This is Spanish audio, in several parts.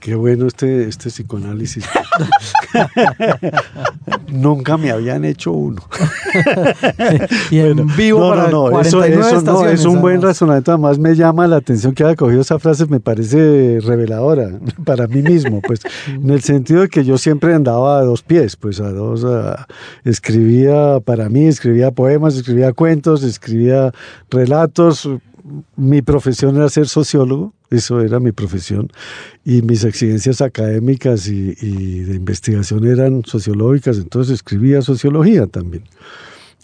qué bueno este, este psicoanálisis. Nunca me habían hecho uno. y en vivo no, para no, no, eso, eso no, es un buen razonamiento. Además me llama la atención que haya cogido esa frase, me parece reveladora para mí mismo, pues en el sentido de que yo siempre andaba a dos pies, pues a dos, escribía para mí, escribía poemas, escribía cuentos, escribía relatos. Mi profesión era ser sociólogo, eso era mi profesión, y mis exigencias académicas y, de investigación eran sociológicas, entonces escribía sociología también,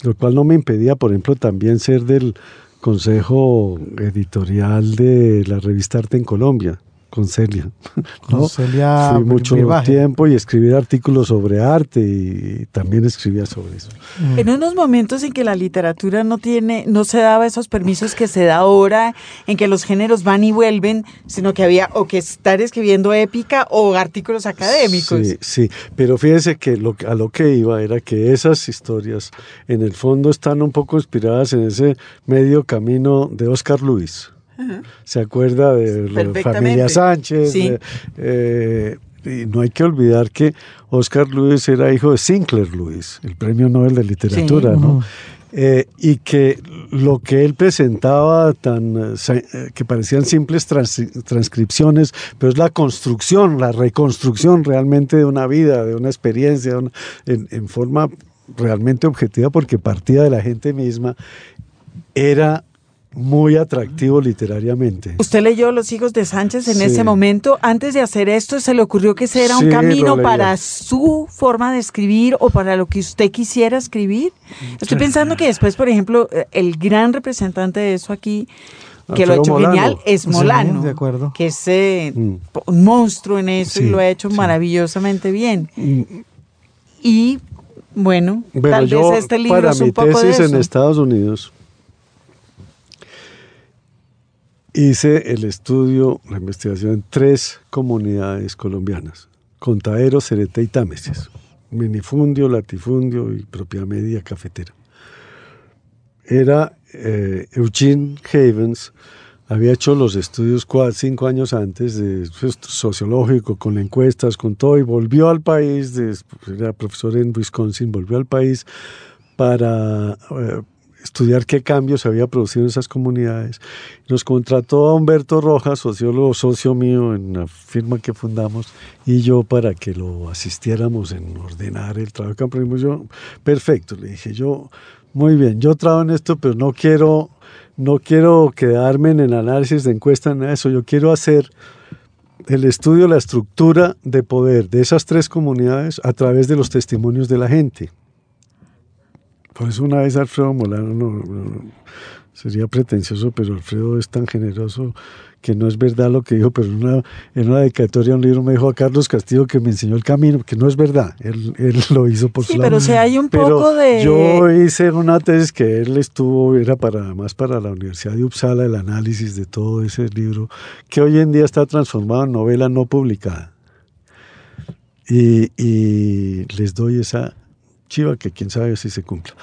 lo cual no me impedía, por ejemplo, también ser del consejo editorial de la revista Arte en Colombia con Celia. Con Celia. Fui mucho tiempo y escribir artículos sobre arte y también escribía sobre eso. Mm. En unos momentos en que la literatura no tiene, no se daba esos permisos que se da ahora, en que los géneros van y vuelven, sino que había o que estar escribiendo épica o artículos académicos. Sí, sí, pero fíjese que lo, a lo que iba era que esas historias en el fondo están un poco inspiradas en ese medio camino de Oscar Luis se acuerda de la familia Sánchez. Eh, y no hay que olvidar que Oscar Luis era hijo de Sinclair Lewis, el premio Nobel de Literatura, ¿no? Eh, y que lo que él presentaba tan eh, que parecían simples transcripciones, pero es la construcción, la reconstrucción realmente de una vida, de una experiencia, en, forma realmente objetiva, porque partía de la gente misma, era muy atractivo literariamente. Usted leyó Los hijos de Sánchez en ese momento. Antes de hacer esto, ¿se le ocurrió que ese era un camino para su forma de escribir o para lo que usted quisiera escribir? Estoy pensando que después, por ejemplo, el gran representante de eso aquí que lo ha hecho genial es Molano, de acuerdo. que es eh, mm. un monstruo en eso y lo ha hecho maravillosamente bien. Mm. Y bueno, tal vez este libro para es un mi poco tesis de eso. en Estados Unidos hice el estudio, la investigación en tres comunidades colombianas, Contaero, Cerete y Támesis, minifundio, latifundio y propia media cafetera. Era eh, Eugene Havens, había hecho los estudios cuatro, cinco años antes de sociológico, con encuestas, con todo, y volvió al país, era profesor en Wisconsin, volvió al país para eh, estudiar qué cambios había producido en esas comunidades. Nos contrató a Humberto Rojas, sociólogo socio mío en la firma que fundamos, y yo para que lo asistiéramos en ordenar el trabajo que aprendimos. Yo, perfecto, le dije yo, muy bien, yo trabajo en esto, pero no quiero, no quiero quedarme en el análisis de encuesta, en eso, yo quiero hacer el estudio de la estructura de poder de esas tres comunidades a través de los testimonios de la gente. Por eso una vez Alfredo Molano, no, sería pretencioso, pero Alfredo es tan generoso que no es verdad lo que dijo, pero en una, en una dedicatoria un libro me dijo a Carlos Castillo que me enseñó el camino, que no es verdad, él, él lo hizo por sí, su pero si hay un poco de... Yo hice una tesis que él estuvo, era para más para la Universidad de Uppsala, el análisis de todo ese libro, que hoy en día está transformado en novela no publicada. Y, y les doy esa chiva que quién sabe si se cumpla,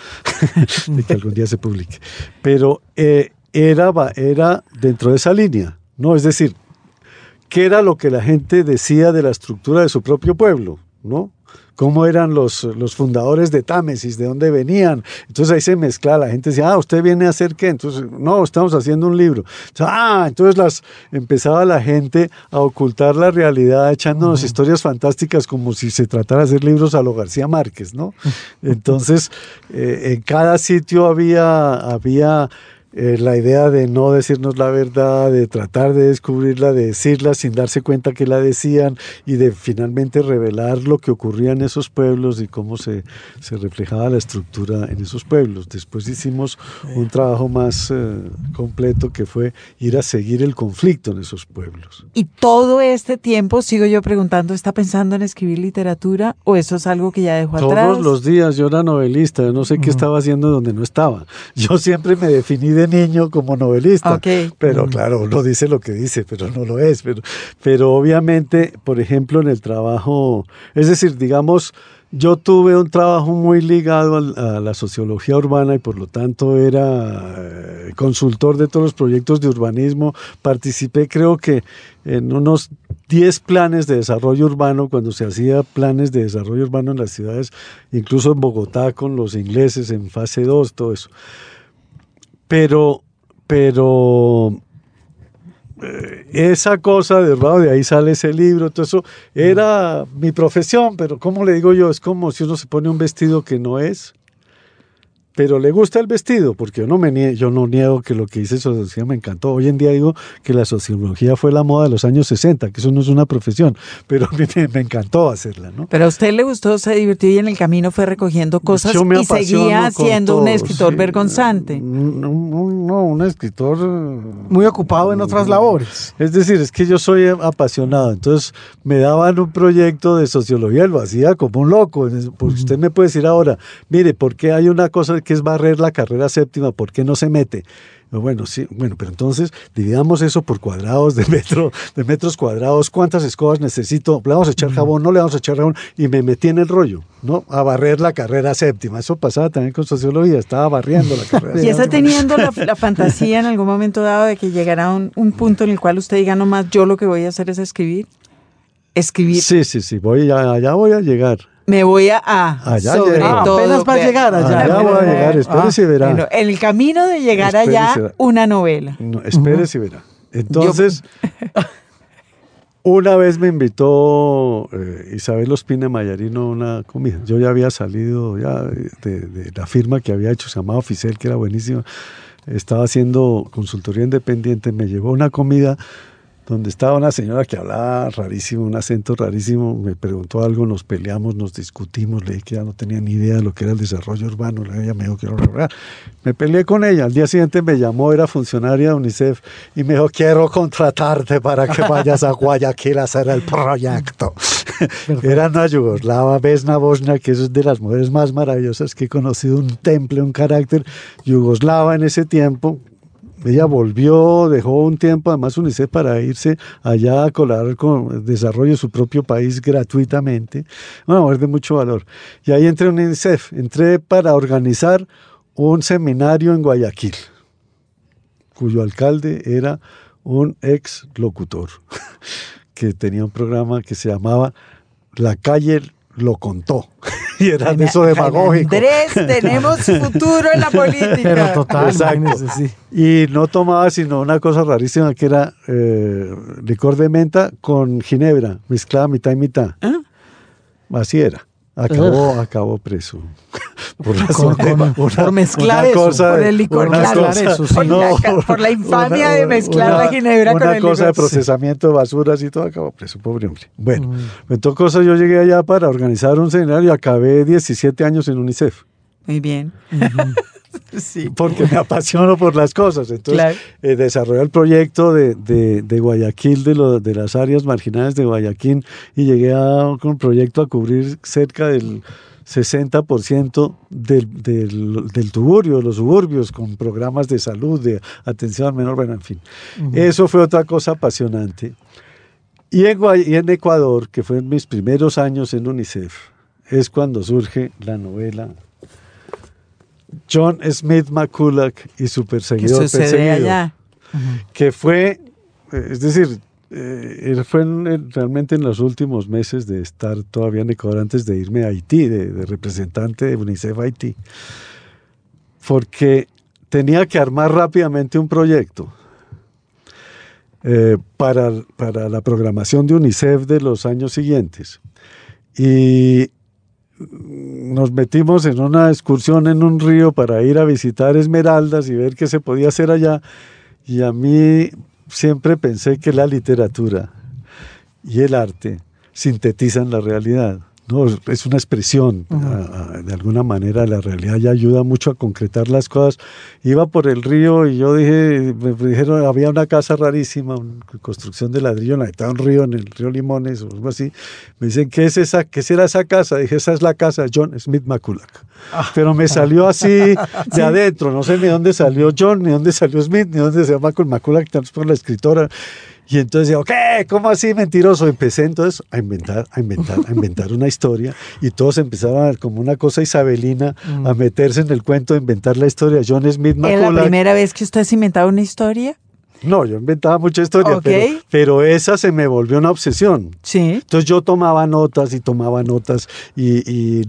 de que algún día se publique. Pero eh, era, era dentro de esa línea, ¿no? Es decir, ¿qué era lo que la gente decía de la estructura de su propio pueblo, ¿no? Cómo eran los, los fundadores de Támesis, de dónde venían. Entonces ahí se mezcla, la gente decía, ah, ¿usted viene a hacer qué? Entonces, no, estamos haciendo un libro. ah, entonces las, empezaba la gente a ocultar la realidad echándonos historias fantásticas como si se tratara de hacer libros a lo García Márquez, ¿no? Entonces, eh, en cada sitio había, había eh, la idea de no decirnos la verdad, de tratar de descubrirla, de decirla sin darse cuenta que la decían y de finalmente revelar lo que ocurría en esos pueblos y cómo se, se reflejaba la estructura en esos pueblos. Después hicimos un trabajo más eh, completo que fue ir a seguir el conflicto en esos pueblos. Y todo este tiempo, sigo yo preguntando, ¿está pensando en escribir literatura o eso es algo que ya dejó atrás? Todos los días, yo era novelista, yo no sé qué estaba haciendo donde no estaba. Yo siempre me definí de niño como novelista. Pero mm. claro, uno dice lo que dice, pero no lo es. Pero, pero obviamente, por ejemplo, en el trabajo, es decir, digamos, yo tuve un trabajo muy ligado a la sociología urbana y por lo tanto era eh, consultor de todos los proyectos de urbanismo. Participé creo que en unos 10 planes de desarrollo urbano, cuando se hacía planes de desarrollo urbano en las ciudades, incluso en Bogotá con los ingleses en fase 2, todo eso. Pero, pero eh, esa cosa de de ahí sale ese libro, todo eso, era mi profesión, pero ¿cómo le digo yo? Es como si uno se pone un vestido que no es pero le gusta el vestido, porque yo no, me yo no niego que lo que hice sociología me encantó. Hoy en día digo que la sociología fue la moda de los años 60, que eso no es una profesión, pero a mí me, encantó hacerla. ¿no? Pero a usted le gustó, se divirtió y en el camino fue recogiendo cosas y seguía siendo un escritor vergonzante. No, no, un escritor... Muy ocupado en otras labores. Es decir, es que yo soy apasionado, entonces me daban un proyecto de sociología, lo hacía como un loco, porque usted me puede decir ahora, mire, ¿por qué hay una cosa que es barrer la carrera séptima, ¿por qué no se mete? Bueno, sí, bueno, pero entonces dividamos eso por cuadrados de metro, de metros cuadrados, cuántas escobas necesito, le vamos a echar jabón, no le vamos a echar jabón, y me metí en el rollo, ¿no? A barrer la carrera séptima. Eso pasaba también con sociología, estaba barriendo la carrera. y está teniendo la, fantasía en algún momento dado de que llegará un, un punto en el cual usted diga, nomás yo lo que voy a hacer es escribir. Escribir. Sí, sí, sí, voy allá voy a llegar me voy a, allá sobre todo. Apenas va a llegar allá. Allá voy a llegar, espérese y verá. Bueno, en el camino de llegar allá, una novela. No, espérese y verá. Entonces, una vez me invitó eh, Isabel Ospina Mayarino a una comida. Yo ya había salido ya de, de, la firma que había hecho, se llamaba Oficial, que era buenísima. Estaba haciendo consultoría independiente, me llevó una comida donde estaba una señora que hablaba rarísimo, un acento rarísimo, me preguntó algo, nos peleamos, nos discutimos, le dije que ya no tenía ni idea de lo que era el desarrollo urbano, ella me dijo que Me peleé con ella, al día siguiente me llamó, era funcionaria de UNICEF, y me dijo, quiero contratarte para que vayas a Guayaquil a hacer el proyecto. era una yugoslava, Vesna Bosnia, que es de las mujeres más maravillosas que he conocido, un temple, un carácter yugoslava en ese tiempo, ella volvió, dejó un tiempo además UNICEF para irse allá a colaborar con el desarrollo de su propio país gratuitamente. Una mujer de mucho valor. Y ahí entré en UNICEF. Entré para organizar un seminario en Guayaquil, cuyo alcalde era un ex locutor que tenía un programa que se llamaba La calle lo contó. y era de eso demagógico. Andrés, tenemos futuro en la política. Pero total, sí. Y no tomaba sino una cosa rarísima que era eh, licor de menta con ginebra, mezclada mitad y mitad. ¿Ah? Así era. Acabó, acabó preso. Por, por mezclar eso, por el licor, eso, por, la, infamia de mezclar la ginebra con el licor. Una cosa de procesamiento de basuras y todo, acabó preso, pobre hombre. Bueno, mm. en todo caso yo llegué allá para organizar un seminario y acabé 17 años en UNICEF. Muy bien. sí. Porque me apasiono por las cosas. Entonces, eh, desarrollé el proyecto de, de, Guayaquil, de, lo, de las áreas marginales de Guayaquil, y llegué a, con un proyecto a cubrir cerca del 60% del, del, del, tuburio, los suburbios, con programas de salud, de atención al menor, bueno, en fin. Eso fue otra cosa apasionante. Y en, y en Ecuador, que fue en mis primeros años en UNICEF, es cuando surge la novela John Smith McCulloch y su perseguidor perseguido, que fue, eh, es decir, eh, fue realmente en los últimos meses de estar todavía en Ecuador antes de irme a Haití, de, representante de UNICEF Haití, porque tenía que armar rápidamente un proyecto eh, para, para la programación de UNICEF de los años siguientes. Y nos metimos en una excursión en un río para ir a visitar Esmeraldas y ver qué se podía hacer allá. Y a mí siempre pensé que la literatura y el arte sintetizan la realidad. No, es una expresión, de alguna manera la realidad ya ayuda mucho a concretar las cosas. Iba por el río y yo dije, me dijeron, había una casa rarísima, una construcción de ladrillo en la un río, en el río Limones o algo así. Me dicen, ¿qué es esa? ¿Qué será esa casa? Dije, esa es la casa de John Smith McCulloch. Ah. Pero me salió así de adentro, no sé ni dónde salió John, ni dónde salió Smith, ni dónde se llama McCulloch, por la escritora. Y entonces digo, ¿qué? ¿Cómo así mentiroso? Empecé entonces a inventar, a inventar, a inventar una historia y todos empezaron a como una cosa isabelina a meterse en el cuento de inventar la historia. John Smith ¿Es la primera vez que usted inventado una historia? No, yo inventaba mucha historia, pero, esa se me volvió una obsesión. Sí. Entonces yo tomaba notas y tomaba notas y,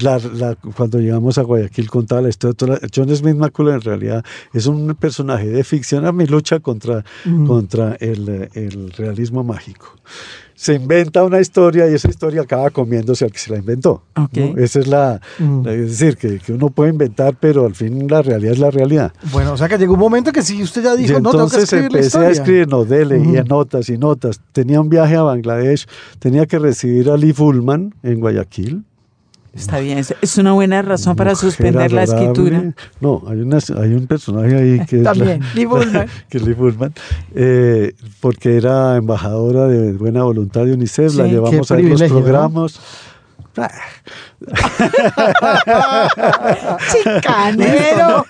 cuando llegamos a Guayaquil contaba la historia. John Smith Macula en realidad es un personaje de ficción a mi lucha contra, contra el, el realismo mágico se inventa una historia y esa historia acaba comiéndose al que se la inventó. Esa es la, mm. es decir, que, uno puede inventar, pero al fin la realidad es la realidad. Bueno, o sea que llegó un momento que sí, usted ya dijo, no, entonces tengo que empecé a escribir, no, dele, y notas y notas. Tenía un viaje a Bangladesh, tenía que recibir a Lee Fullman en Guayaquil, Está bien, es una buena razón para suspender la escritura. No, hay, una, hay un personaje ahí que También, Lee Bullman. que Lee Bullman, eh, porque era embajadora de buena voluntad de UNICEF, la llevamos a los programas. Chicanero.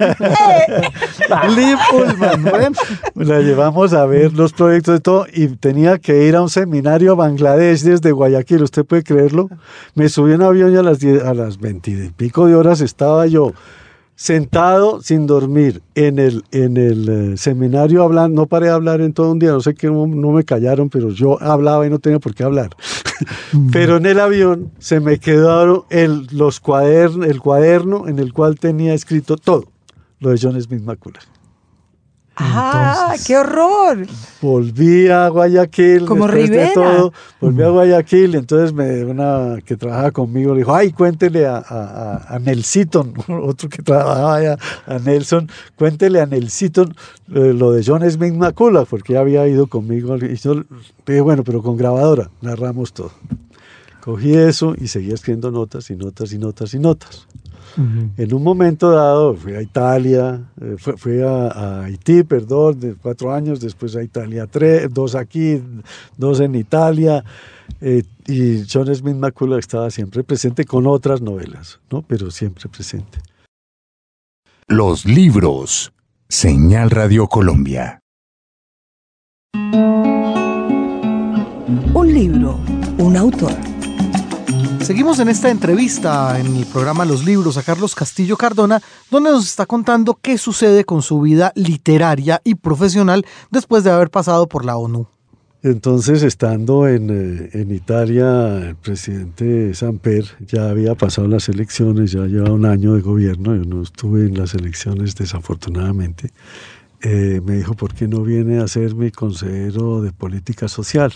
Lee Pullman. la llevamos a ver los proyectos de todo y tenía que ir a un seminario a Bangladesh desde Guayaquil. ¿Usted puede creerlo? Me subí en avión y a las, a las 20 y pico de horas estaba yo sentado sin dormir en el, en el eh, seminario hablando, no paré de hablar en todo un día, no sé qué, no, me callaron, pero yo hablaba y no tenía por qué hablar. pero en el avión se me quedaron el, los el cuaderno en el cual tenía escrito todo lo de John Smith Macula. ¡Ah, qué horror! Volví a Guayaquil. Como Rivera. todo, volví a Guayaquil, entonces me, una que trabajaba conmigo le dijo, ay, cuéntele a, a, a Nelsiton, otro que trabajaba allá, a Nelson, cuéntele a Nelsiton eh, lo de John Smith Macula, porque ya había ido conmigo. Y yo dije, bueno, pero con grabadora, narramos todo. Cogí eso y seguía escribiendo notas y notas y notas y notas. En un momento dado fui a Italia, eh, fui, a, Haití, perdón, de cuatro años, después a Italia tres, dos aquí, dos en Italia. Eh, y John Smith McCullough estaba siempre presente con otras novelas, ¿no? pero siempre presente. Los libros. Señal Radio Colombia. Un libro, un autor. Seguimos en esta entrevista en el programa Los Libros a Carlos Castillo Cardona, donde nos está contando qué sucede con su vida literaria y profesional después de haber pasado por la ONU. Entonces, estando en, eh, Italia, el presidente Samper ya había pasado las elecciones, ya lleva un año de gobierno, yo no estuve en las elecciones desafortunadamente. Eh, me dijo, ¿por qué no viene a ser mi consejero de política social?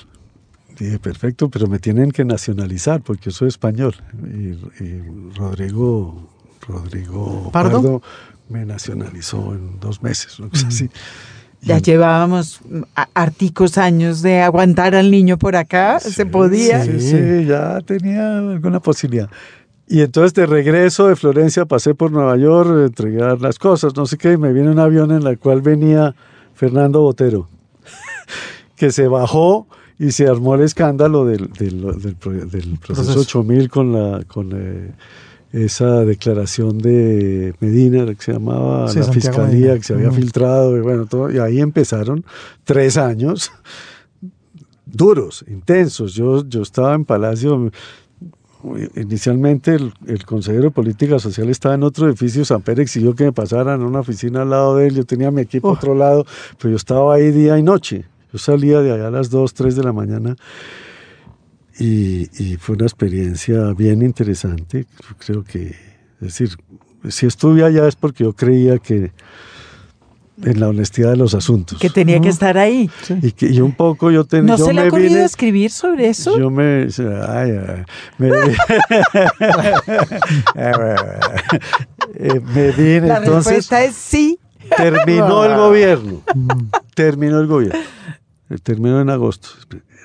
Dije, perfecto, pero me tienen que nacionalizar porque yo soy español. Y, Rodrigo, Rodrigo Pardo me nacionalizó en dos meses, no sé así. Ya llevábamos articos años de aguantar al niño por acá, se podía. Sí, sí, ya tenía alguna posibilidad. Y entonces de regreso de Florencia pasé por Nueva York, a entregar las cosas, no sé qué, y me viene un avión en el cual venía Fernando Botero, que se bajó y se armó el escándalo del, del, proceso 8000 con, la, con eh, esa declaración de Medina, que se llamaba la fiscalía, que se había filtrado, y bueno, todo, y ahí empezaron tres años duros, intensos. Yo, yo estaba en Palacio, inicialmente el, consejero de política social estaba en otro edificio, San Pérez exigió que me pasaran a una oficina al lado de él, yo tenía mi equipo a otro lado, pero yo estaba ahí día y noche. Yo salía de allá a las 2, 3 de la mañana y, fue una experiencia bien interesante. Creo que, es decir, si estuve allá es porque yo creía que en la honestidad de los asuntos. Que tenía que estar ahí. Y, que, un poco yo tenía... ¿No se le ha ocurrido escribir sobre eso? Yo me... Ay, me, eh, me vine, la entonces... respuesta es sí. Terminó el gobierno. Terminó el gobierno. Terminó en agosto.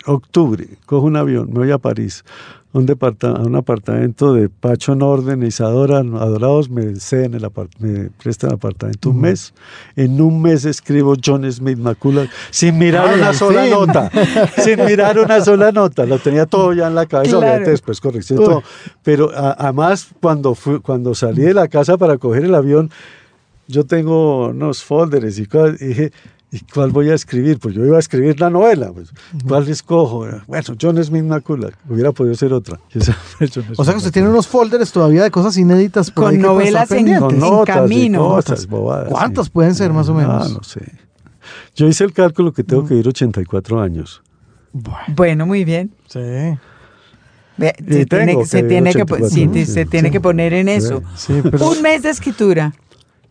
Octubre, cojo un avión, me voy a París, a un, a apartamento de Pacho Norden Isadora Adorados, me ceden el me prestan el apartamento un mes. En un mes escribo John Smith Macula sin mirar una sola nota, sin mirar una sola nota. Lo tenía todo ya en la cabeza, después corrección todo. Pero además, cuando, fui, cuando salí de la casa para coger el avión, yo tengo unos folders y cosas, y dije, ¿Y cuál voy a escribir? Pues yo iba a escribir la novela. Pues, ¿Cuál escojo? Bueno, John Smith Macula. Hubiera podido ser otra. o sea que usted tiene unos folders todavía de cosas inéditas por con novelas en, con notas camino. Cosas, bobadas, ¿Cuántas pueden ser más o menos? Ah, no sé. Yo hice el cálculo que tengo que vivir 84 años. Bueno, muy bien. Sí. se, tiene, que, se, tiene que, se tiene que poner en eso. Un mes de escritura.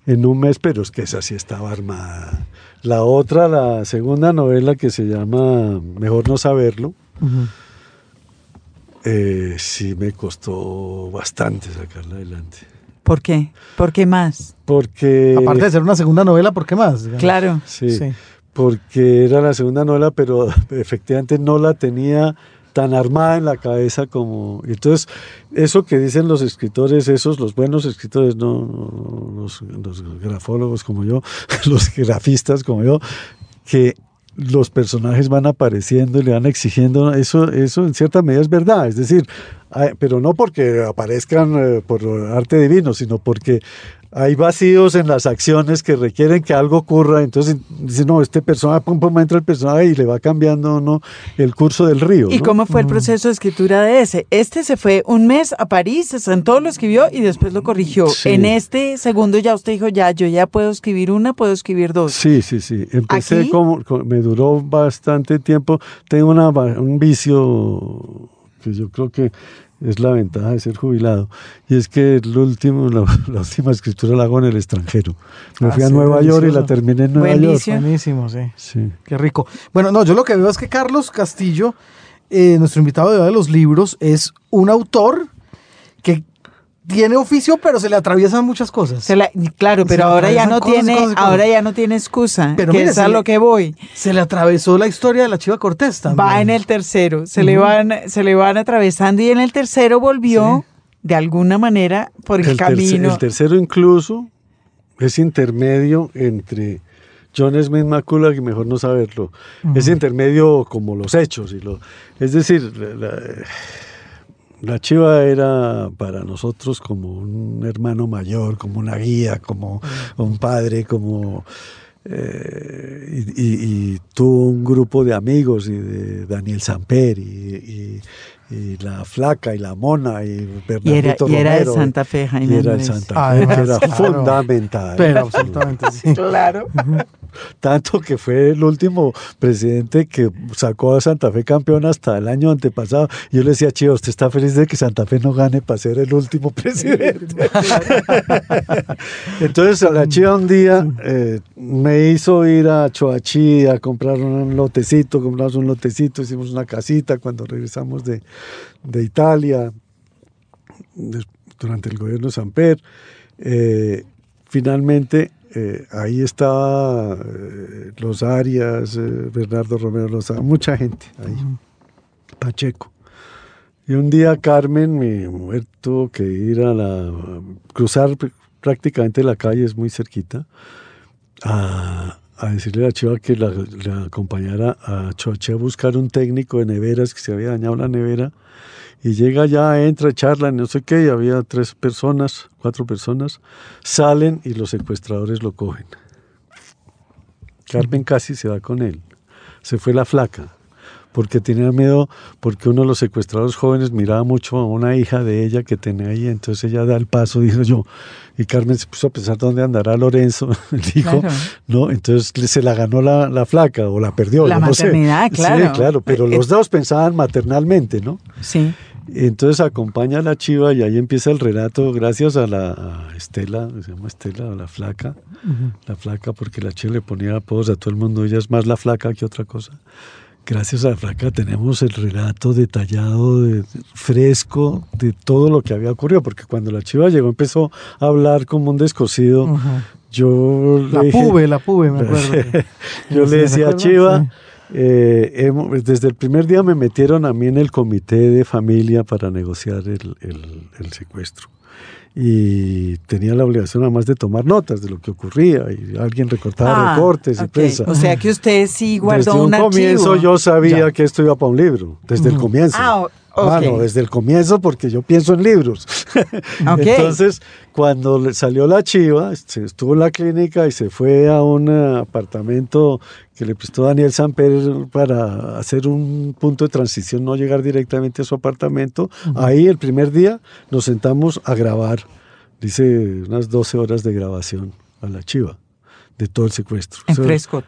En un mes, pero es que esa sí estaba armada. La otra, la segunda novela que se llama Mejor no saberlo, eh, sí me costó bastante sacarla adelante. ¿Por qué? ¿Por qué más? Porque... Aparte de ser una segunda novela, ¿por qué más? Claro. sí, porque era la segunda novela, pero efectivamente no la tenía tan armada en la cabeza como... Entonces, eso que dicen los escritores, esos, los buenos escritores, no los, grafólogos como yo, los grafistas como yo, que los personajes van apareciendo y le van exigiendo, eso, eso en cierta medida es verdad, es decir, pero no porque aparezcan eh, por arte divino, sino porque hay vacíos en las acciones que requieren que algo ocurra, entonces dice, no, este personaje, pum, pum, entra el personaje y le va cambiando ¿no? el curso del río. ¿Y cómo fue el proceso de escritura de ese? Este se fue un mes a París, se sentó, lo escribió y después lo corrigió. En este segundo ya usted dijo, ya, yo ya puedo escribir una, puedo escribir dos. Sí, sí, sí. Empecé como, me duró bastante tiempo. Tengo una, un vicio que yo creo que es la ventaja de ser jubilado. Y es que el último, la, última escritura la hago en el extranjero. Me fui a ah, Nueva York y la terminé en Nueva York. Buenísimo, sí. sí. Qué rico. Bueno, no, yo lo que veo es que Carlos Castillo, eh, nuestro invitado de los libros, es un autor tiene oficio, pero se le atraviesan muchas cosas. claro, pero ahora ya no tiene, ahora ya no tiene excusa. Pero que es a lo que voy. Se le atravesó la historia de la Chiva Cortés también. Va en el tercero, se le van, se le van atravesando y en el tercero volvió de alguna manera por el, camino. el tercero incluso es intermedio entre John Smith McCullough y mejor no saberlo. Es intermedio como los hechos y lo, es decir, la Chiva era para nosotros como un hermano mayor, como una guía, como un padre, como... Eh, y, tuvo un grupo de amigos y de Daniel Samper y, la flaca y la mona y Bernardito y era, de Santa Fe, Jaime. Y era el Santa Fe, que era fundamental. Pero absolutamente sí. Claro. Tanto que fue el último presidente que sacó a Santa Fe campeón hasta el año antepasado. Yo le decía, Chivo, ¿usted está feliz de que Santa Fe no gane para ser el último presidente? Entonces, la Chiva un día eh, me hizo ir a Choachí a comprar un lotecito, compramos un lotecito, hicimos una casita cuando regresamos de, Italia, durante el gobierno de Samper. Eh, finalmente eh, ahí estaba eh, Los Arias, eh, Bernardo Romero Lozada, mucha gente ahí, Pacheco. Y un día Carmen, mi mujer, tuvo que ir a la, cruzar prácticamente la calle, es muy cerquita, a, decirle a Chiva que la, acompañara a Choche a buscar un técnico de neveras que se había dañado la nevera y llega ya, entra, charla, no sé qué, y había tres personas, cuatro personas, salen y los secuestradores lo cogen. Carmen casi se va con él. Se fue la flaca, porque tenía miedo, porque uno de los secuestradores jóvenes miraba mucho a una hija de ella que tenía ahí, entonces ella da el paso, dijo yo, y Carmen se puso a pensar dónde andará Lorenzo, dijo, ¿no? Entonces se la ganó la, flaca o la perdió. La maternidad, claro. Sí, claro, pero eh, los dos pensaban maternalmente, ¿no? Sí. Entonces acompaña a la chiva y ahí empieza el relato gracias a la Estela, se llama Estela, la flaca, la flaca porque la chiva le ponía apodos a todo el mundo, ella es más la flaca que otra cosa. Gracias a la flaca tenemos el relato detallado, fresco de todo lo que había ocurrido, porque cuando la chiva llegó empezó a hablar como un descosido. Yo la pube, la pube, me acuerdo. yo le decía a Chiva, eh, desde el primer día me metieron a mí en el comité de familia para negociar el, secuestro. Y tenía la obligación además de tomar notas de lo que ocurría y alguien recortaba ah, recortes y prensa. O sea que usted sí guardó desde un, comienzo yo sabía que esto iba para un libro, desde el comienzo. Ah, Ah, no, desde el comienzo porque yo pienso en libros. Entonces, cuando salió la chiva, estuvo en la clínica y se fue a un apartamento que le prestó Daniel Samper para hacer un punto de transición, no llegar directamente a su apartamento. Ahí el primer día nos sentamos a grabar, dice unas 12 horas de grabación a la chiva de todo el secuestro. En fresco.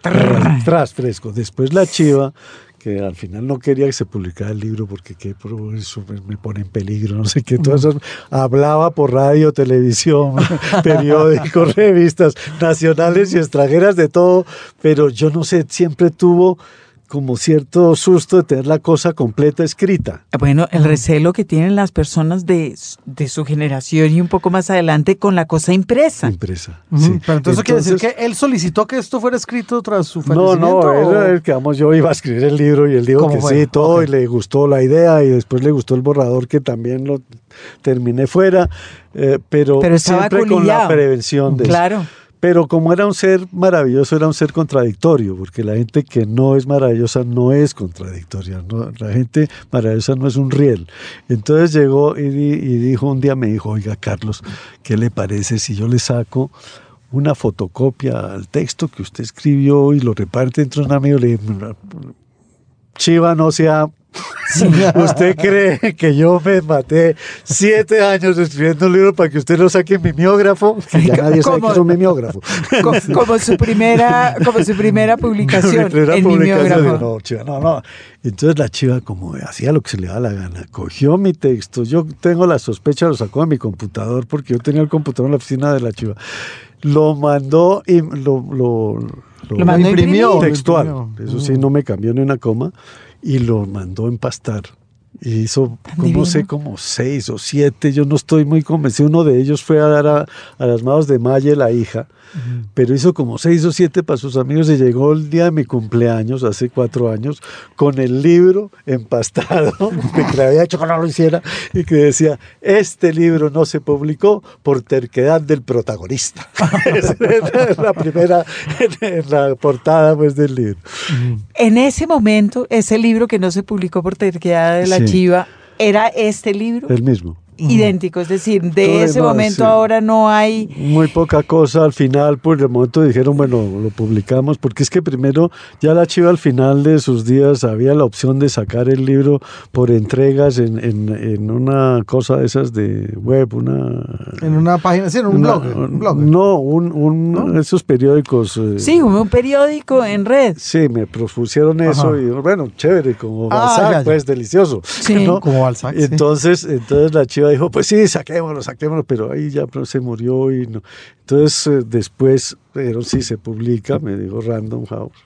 Tras fresco. Después la chiva que al final no quería que se publicara el libro porque qué, eso me pone en peligro, no sé qué, todo eso. Hablaba por radio, televisión, periódicos, revistas nacionales y extranjeras, de todo, pero yo no sé, siempre tuvo como cierto susto de tener la cosa completa escrita. Bueno, el recelo que tienen las personas de, su generación y un poco más adelante con la cosa impresa. Impresa, sí. Pero entonces, quiere decir que él solicitó que esto fuera escrito tras su fallecimiento. No, no, él, que vamos, yo iba a escribir el libro y él dijo que sí, todo, y le gustó la idea y después le gustó el borrador que también lo terminé fuera, eh, pero, siempre con la prevención de Claro. Pero como era un ser maravilloso, era un ser contradictorio, porque la gente que no es maravillosa no es contradictoria, la gente maravillosa no es un riel. Entonces llegó y, dijo, un día me dijo, oiga Carlos, ¿qué le parece si yo le saco una fotocopia al texto que usted escribió y lo reparte entre un amigo? Le dije, Chiva no sea ¿Usted cree que yo me maté siete años escribiendo un libro para que usted lo saque en mimeógrafo? Ya nadie sabe que es un mimeógrafo. Como, su primera, como su primera publicación. en no, chiva, no, no. Entonces la chiva, como hacía lo que se le daba la gana, cogió mi texto. Yo tengo la sospecha, lo sacó de mi computador, porque yo tenía el computador en la oficina de la chiva. Lo mandó y lo, lo, lo, imprimió. Textual. Eso sí, no me cambió ni una coma y lo mandó empastar. Y hizo, como sé, como seis o siete, yo no estoy muy convencido. Uno de ellos fue a dar a, a las manos de Maye, la hija, pero hizo como seis o siete para sus amigos y llegó el día de mi cumpleaños, hace cuatro años, con el libro empastado, que le había hecho que no lo hiciera, y que decía, este libro no se publicó por terquedad del protagonista. es la primera, en la portada pues, del libro. En ese momento, ese libro que no se publicó por terquedad de la chiva, ¿era este libro? El mismo idéntico, es decir, de ese momento ahora no hay... Muy poca cosa al final, pues de momento dijeron, bueno, lo publicamos, porque es que primero ya la chiva al final de sus días había la opción de sacar el libro por entregas en, en, una cosa de esas de web, una... En una página, sí, en un, blog, No, un, un esos periódicos... Eh, sí, un periódico en red. Sí, me propusieron eso y bueno, chévere, como ah, Balzac, pues delicioso. Sí, como Balzac. Entonces, entonces la chiva dijo, pues sí, saquémoslo, saquémoslo, pero ahí ya se murió y no. Entonces eh, después, pero sí se publica, me dijo Random House.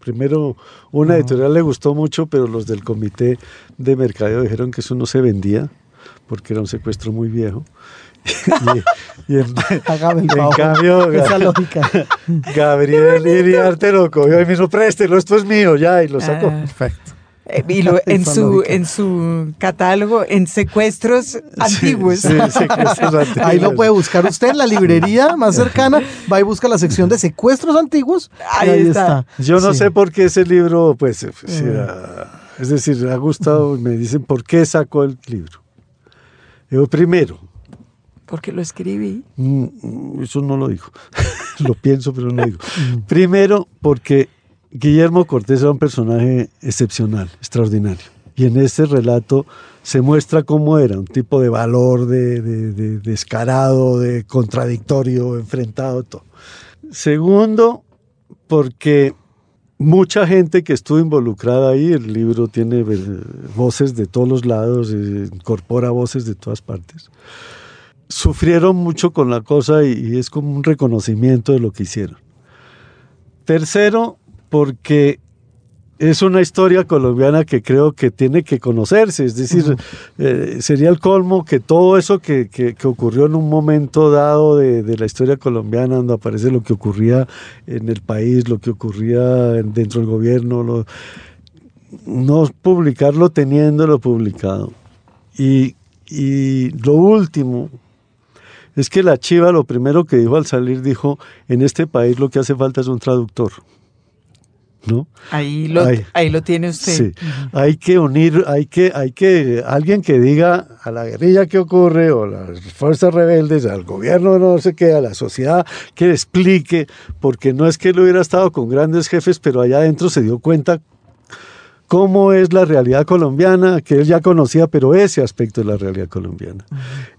Primero, una editorial le gustó mucho, pero los del comité de mercadeo dijeron que eso no se vendía, porque era un secuestro muy viejo. y, en, cambio, esa lógica. Gabriel Iriarte lo cogió y me dijo, préstelo, esto es mío, ya, y lo sacó. Ah. Perfecto. Eh, y en, su, en su catálogo, en secuestros antiguos. Ahí lo puede buscar usted en la librería más cercana, va y busca la sección de secuestros antiguos. Ahí, está. Yo no sé por qué ese libro, pues, eh, mm. es decir, me ha gustado, me dicen, ¿por qué sacó el libro? Yo, primero, porque lo escribí. Mm, mm, eso no lo dijo. lo pienso, pero no lo digo. Primero, porque Guillermo Cortés era un personaje excepcional, extraordinario. Y en este relato se muestra cómo era, un tipo de valor, de, descarado, de contradictorio, enfrentado, todo. Segundo, porque mucha gente que estuvo involucrada ahí, el libro tiene voces de todos los lados, eh, incorpora voces de todas partes, sufrieron mucho con la cosa y es como un reconocimiento de lo que hicieron. Tercero, porque es una historia colombiana que creo que tiene que conocerse, es decir, eh, sería el colmo que todo eso que, ocurrió en un momento dado de, la historia colombiana, donde aparece lo que ocurría en el país, lo que ocurría dentro del gobierno, no publicarlo teniéndolo publicado. Y, y lo último, es que la chiva lo primero que dijo al salir dijo, en este país lo que hace falta es un traductor. ¿No? Ahí lo, ahí. lo tiene usted. Sí, hay que unir, hay que, hay que, alguien que diga a la guerrilla qué ocurre, o a las fuerzas rebeldes, al gobierno no sé qué, a la sociedad, que explique, porque no es que él hubiera estado con grandes jefes, pero allá adentro se dio cuenta cómo es la realidad colombiana, que él ya conocía, pero ese aspecto de la realidad colombiana.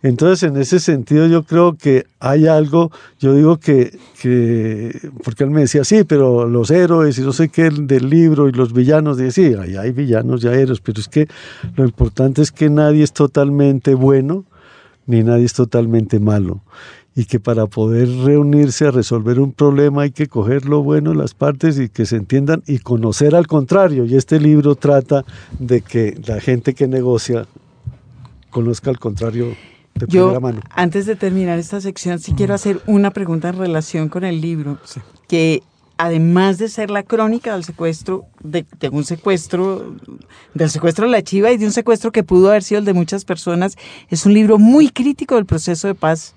Entonces, en ese sentido, yo creo que hay algo, yo digo que, que, porque él me decía, sí, pero los héroes y no sé qué del libro y los villanos, decía, sí, ahí hay villanos y héroes, pero es que lo importante es que nadie es totalmente bueno, ni nadie es totalmente malo y que para poder reunirse a resolver un problema hay que coger lo bueno las partes y que se entiendan y conocer al contrario. Y este libro trata de que la gente que negocia conozca al contrario de primera mano. Antes de terminar esta sección, sí quiero hacer una pregunta en relación con el libro, que además de ser la crónica del secuestro, de, de, un secuestro, del secuestro de la chiva y de un secuestro que pudo haber sido el de muchas personas, es un libro muy crítico del proceso de paz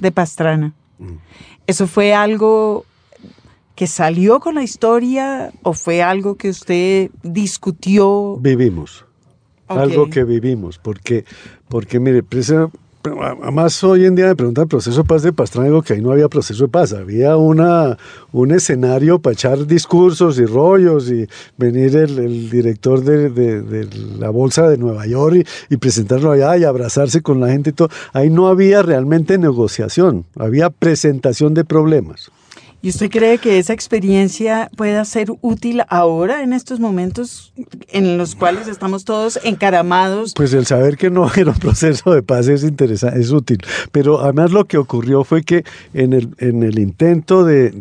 de Pastrana. Mm. ¿Eso fue algo que salió con la historia o fue algo que usted discutió? Vivimos. Algo que vivimos, porque, porque mire, Además, hoy en día me preguntan proceso de paz de Pastrana, digo que ahí no había proceso de paz, había una, un escenario para echar discursos y rollos y venir el, director de, la Bolsa de Nueva York y, presentarlo allá y abrazarse con la gente y todo. Ahí no había realmente negociación, había presentación de problemas. ¿Y usted cree que esa experiencia pueda ser útil ahora, en estos momentos en los cuales estamos todos encaramados? Pues el saber que no era un proceso de paz es interesante, es útil. Pero además lo que ocurrió fue que en el, en el intento de,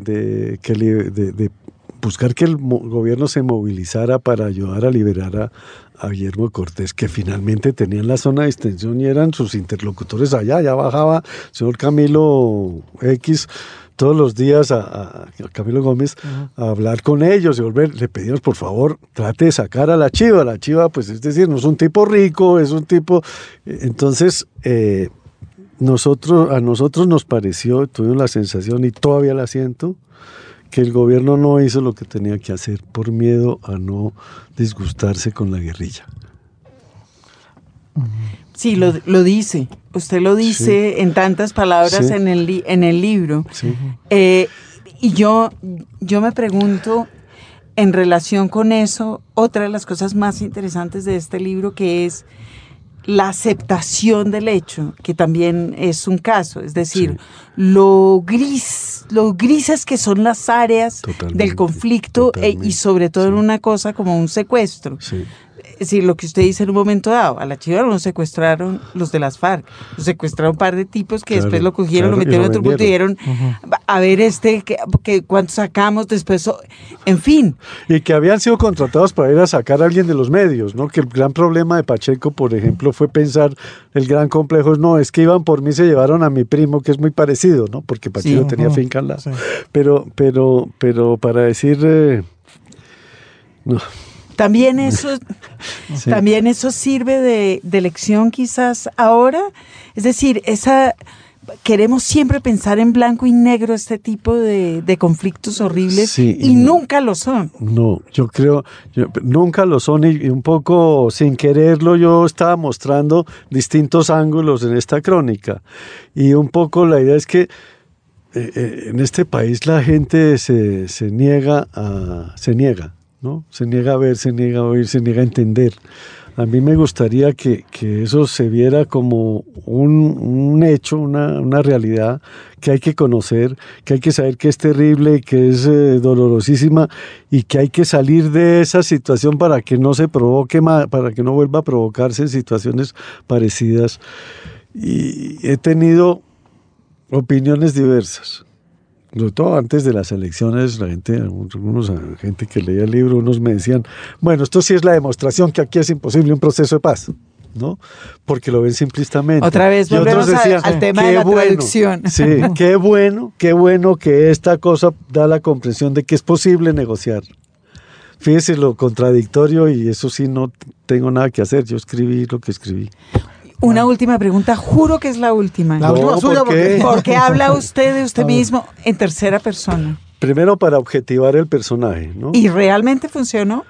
buscar que el gobierno se movilizara para ayudar a liberar a, a Guillermo Cortés, que finalmente tenían la zona de extensión y eran sus interlocutores allá. Ya bajaba el señor Camilo X todos los días a, Camilo Gómez a hablar con ellos y volver. Le pedimos, por favor, trate de sacar a la chiva. La chiva, pues es decir, no es un tipo rico, es un tipo... Entonces, eh, nosotros, a nosotros nos pareció, tuvimos la sensación y todavía la siento, que el gobierno no hizo lo que tenía que hacer por miedo a no disgustarse con la guerrilla. Sí, lo, dice. Usted lo dice en tantas palabras en, el, en el libro. Eh, y yo, yo me pregunto, en relación con eso, otra de las cosas más interesantes de este libro, que es la aceptación del hecho, que también es un caso, es decir, lo gris, lo grises que son las áreas del conflicto e, y sobre todo en una cosa como un secuestro. Es decir, lo que usted dice en un momento dado, a la chiva lo secuestraron los de las FARC, lo secuestraron un par de tipos que después lo cogieron, lo metieron en otro punto y dijeron, a ver este, que, que cuánto sacamos después, en fin. Y que habían sido contratados para ir a sacar a alguien de los medios, ¿no? Que el gran problema de Pacheco, por ejemplo, fue pensar, el gran complejo es, no, es que iban por mí, se llevaron a mi primo, que es muy parecido, ¿no? Porque Pacheco tenía finca al lado. Pero, pero, pero para decir... Eh, no, también eso, también eso sirve de, lección quizás ahora. Es decir, esa queremos siempre pensar en blanco y negro este tipo de, conflictos horribles y, nunca lo son. No, yo creo, nunca lo son y, un poco sin quererlo yo estaba mostrando distintos ángulos en esta crónica y un poco la idea es que eh, eh, en este país la gente se, se niega a, se niega ¿no? Se niega a ver, se niega a oír, se niega a entender. A mí me gustaría que, eso se viera como un, hecho, una, realidad que hay que conocer, que hay que saber que es terrible, que es eh, dolorosísima y que hay que salir de esa situación para que no se provoque más, para que no vuelva a provocarse situaciones parecidas. Y he tenido opiniones diversas sobre todo antes de las elecciones, la gente, algunos gente que leía el libro, unos me decían, bueno, esto sí es la demostración que aquí es imposible un proceso de paz. ¿no? Porque lo ven simplistamente. Otra vez volvemos al tema de la bueno, Sí, qué bueno, qué bueno que esta cosa da la comprensión de que es posible negociar. Fíjese lo contradictorio y eso sí no tengo nada que hacer. Yo escribí lo que escribí. Una última pregunta, juro que es la última. La última suya, ¿por qué? Porque habla usted de usted mismo en tercera persona. primero para objetivar el personaje, ¿no? ¿Y realmente funcionó?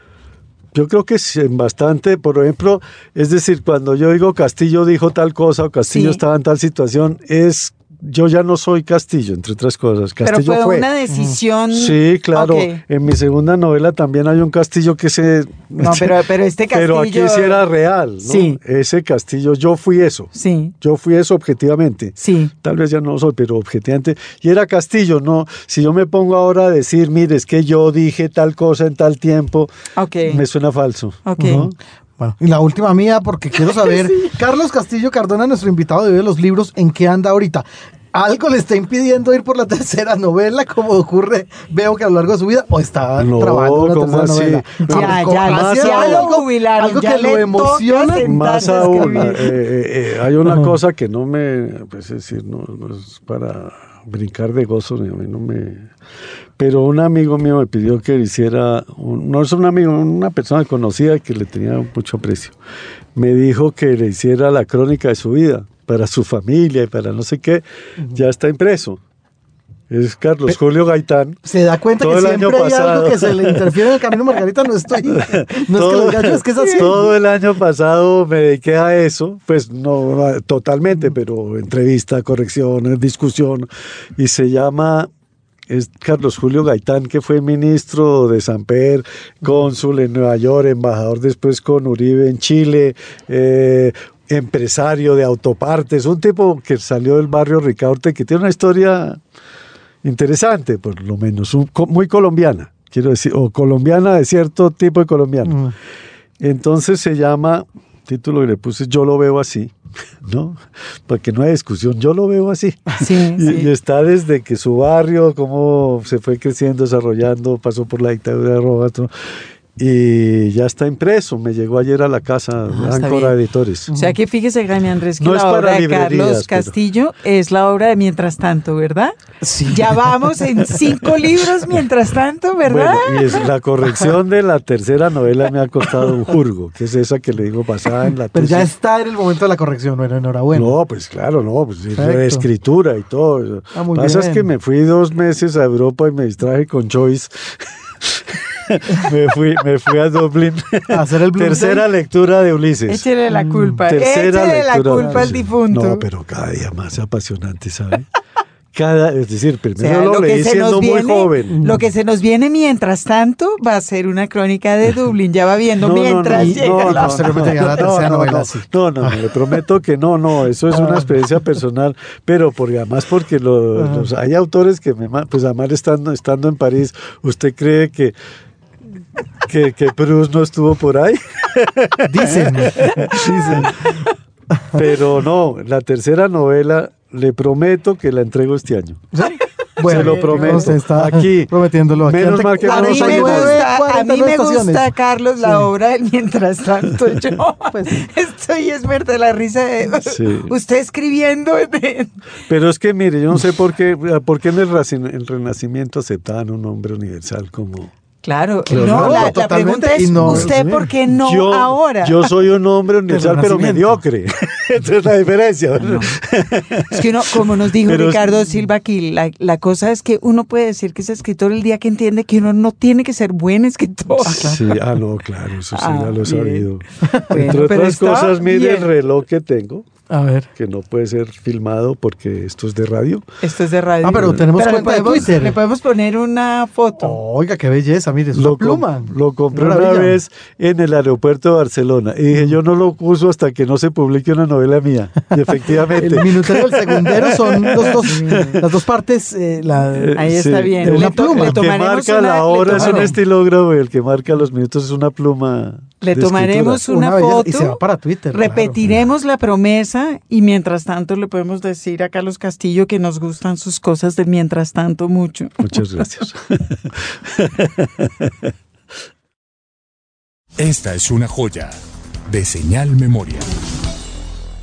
Yo creo que sí, bastante, por ejemplo, es decir, cuando yo digo Castillo dijo tal cosa o Castillo Sí. estaba en tal situación, es yo ya no soy Castillo, entre otras cosas. Pero Castillo fue, fue. una decisión. Sí, claro. En mi segunda novela también hay un castillo que se. No, pero, pero este castillo. Pero aquí sí era real, ¿no? Sí. Ese castillo, yo fui eso. Sí, Yo fui eso objetivamente. sí. Tal vez ya no soy, pero objetivamente. Y era Castillo, ¿no? Si yo me pongo ahora a decir, mire, es que yo dije tal cosa en tal tiempo, Ok. me suena falso. Ok. ¿no? Bueno, y la última mía, porque quiero saber, Carlos Castillo Cardona, nuestro invitado de Vive los Libros, ¿en qué anda ahorita? ¿Algo le está impidiendo ir por la tercera novela, como ocurre, veo que a lo largo de su vida, o está No, trabajando en la ¿cómo tercera así? novela? Ya, ya, más hace ya lo algo- jubilaron, Algo ya que le lo emociona. Más aún, eh, eh, eh, hay una cosa que no me, pues es decir, no, no es para brincar de gozo, ni a mí no me... Pero un amigo mío me pidió que hiciera, un- no es un amigo, una persona conocida que le tenía mucho aprecio, me dijo que le hiciera la crónica de su vida, para su familia y para no sé qué, ya está impreso. Es Carlos Julio Gaitán. Se da cuenta Todo que el año siempre hay algo que se le interfiere en el camino, Margarita, no estoy, no es que lo es que es así. Todo el año pasado me dediqué a eso, pues no totalmente, pero entrevista, corrección, discusión, y se llama es Carlos Julio Gaitán, que fue ministro de Samper, cónsul en Nueva York, embajador después con Uribe en Chile, eh, empresario de autopartes, un tipo que salió del barrio Ricaurte, que tiene una historia interesante, por lo menos, un- muy colombiana, quiero decir, o colombiana de cierto tipo de colombiano. Mm. Entonces se llama, título que le puse, Yo lo veo así, ¿no? Porque no hay discusión, yo lo veo así. Sí, Y, sí. y está desde que su barrio, cómo se fue creciendo, desarrollando, pasó por la dictadura roja, todo, y ya está impreso. Me llegó ayer a la casa, Ah, Áncora bien. Editores. O sea que fíjese, Jaime Andrés, que No es la para obra de Carlos pero- Castillo es la obra de Mientras Tanto, ¿verdad? Sí. Ya vamos en cinco libros Mientras Tanto, ¿verdad? Bueno, y es la corrección de la tercera novela me ha costado un jurgo, que es esa que le digo basada en la Pero ya está en el momento de la corrección, bueno, enhorabuena. No, pues claro, no, pues sí, Perfecto. de escritura y todo. Ah, muy Pasa es bien. que me fui dos meses a Europa y me distraje con Joyce. me, fui, me fui a Dublín. A hacer el. Tercera lectura de Ulises. Échele la culpa, Tercera échele la culpa al difunto. No, pero cada día más apasionante, ¿sabe? Cada, es decir, O primero sea, lo, leí siendo muy joven. Lo que se nos viene mientras tanto va a ser una crónica de Dublín. Ya va viendo No, no, mientras no, llega no, la- Posteriormente la no, tercera no, novela, no. sí. No, no, no, le prometo que no, no, eso es una experiencia personal, pero porque además porque lo- los- hay autores que me, pues además estando, estando en París, ¿usted cree que, que, que Proust no estuvo por ahí? Dicen, dicen. Pero no, la tercera novela le prometo que la entrego este año. Bueno, Se lo prometo. está Aquí. prometiéndolo. Aquí Menos mal que A no mí, me gusta, a 49 mí me gusta, Carlos, la Sí. obra del mientras tanto. Yo Pues- estoy es de la risa de Sí. usted escribiendo. de- Pero es que mire, yo no sé por qué, por qué en el, el Renacimiento aceptaban un hombre universal como... Claro, Claro, no, la, la pregunta es, no- ¿usted por qué no yo, ahora? Yo soy un hombre universal, pero mediocre. Esa es la diferencia. Es que uno, como nos dijo Pero es- Ricardo Silva aquí, la, la cosa es que uno puede decir que es escritor el día que entiende que uno no tiene que ser buen escritor. Sí, ah, no, claro, eso sí, Ah, ya lo he bien. sabido. Bueno, Entre pero otras está cosas, mire bien. el reloj que tengo, A ver. que no puede ser filmado porque esto es de radio. Esto es de radio. Ah, pero tenemos le cuenta de podemos- Twitter. Le podemos poner una foto. Oiga, qué belleza, mire, es una Lo, com- pluma. lo compré Una vez en el aeropuerto de Barcelona y dije, yo no lo uso hasta que no se publique una novela mía. Y efectivamente. El minutero y el segundero son los dos, las dos partes. eh, la, Eh, Ahí está sí, bien. Una to- pluma. el que tomaremos marca una- la hora es un estilógrafo el que marca los minutos es una pluma. Le de tomaremos una, belleza, foto. Y se va para Twitter. claro. Repetiremos la promesa y mientras tanto le podemos decir a Carlos Castillo que nos gustan sus cosas del mientras tanto mucho. Muchas gracias. Esta es una joya de señal memoria.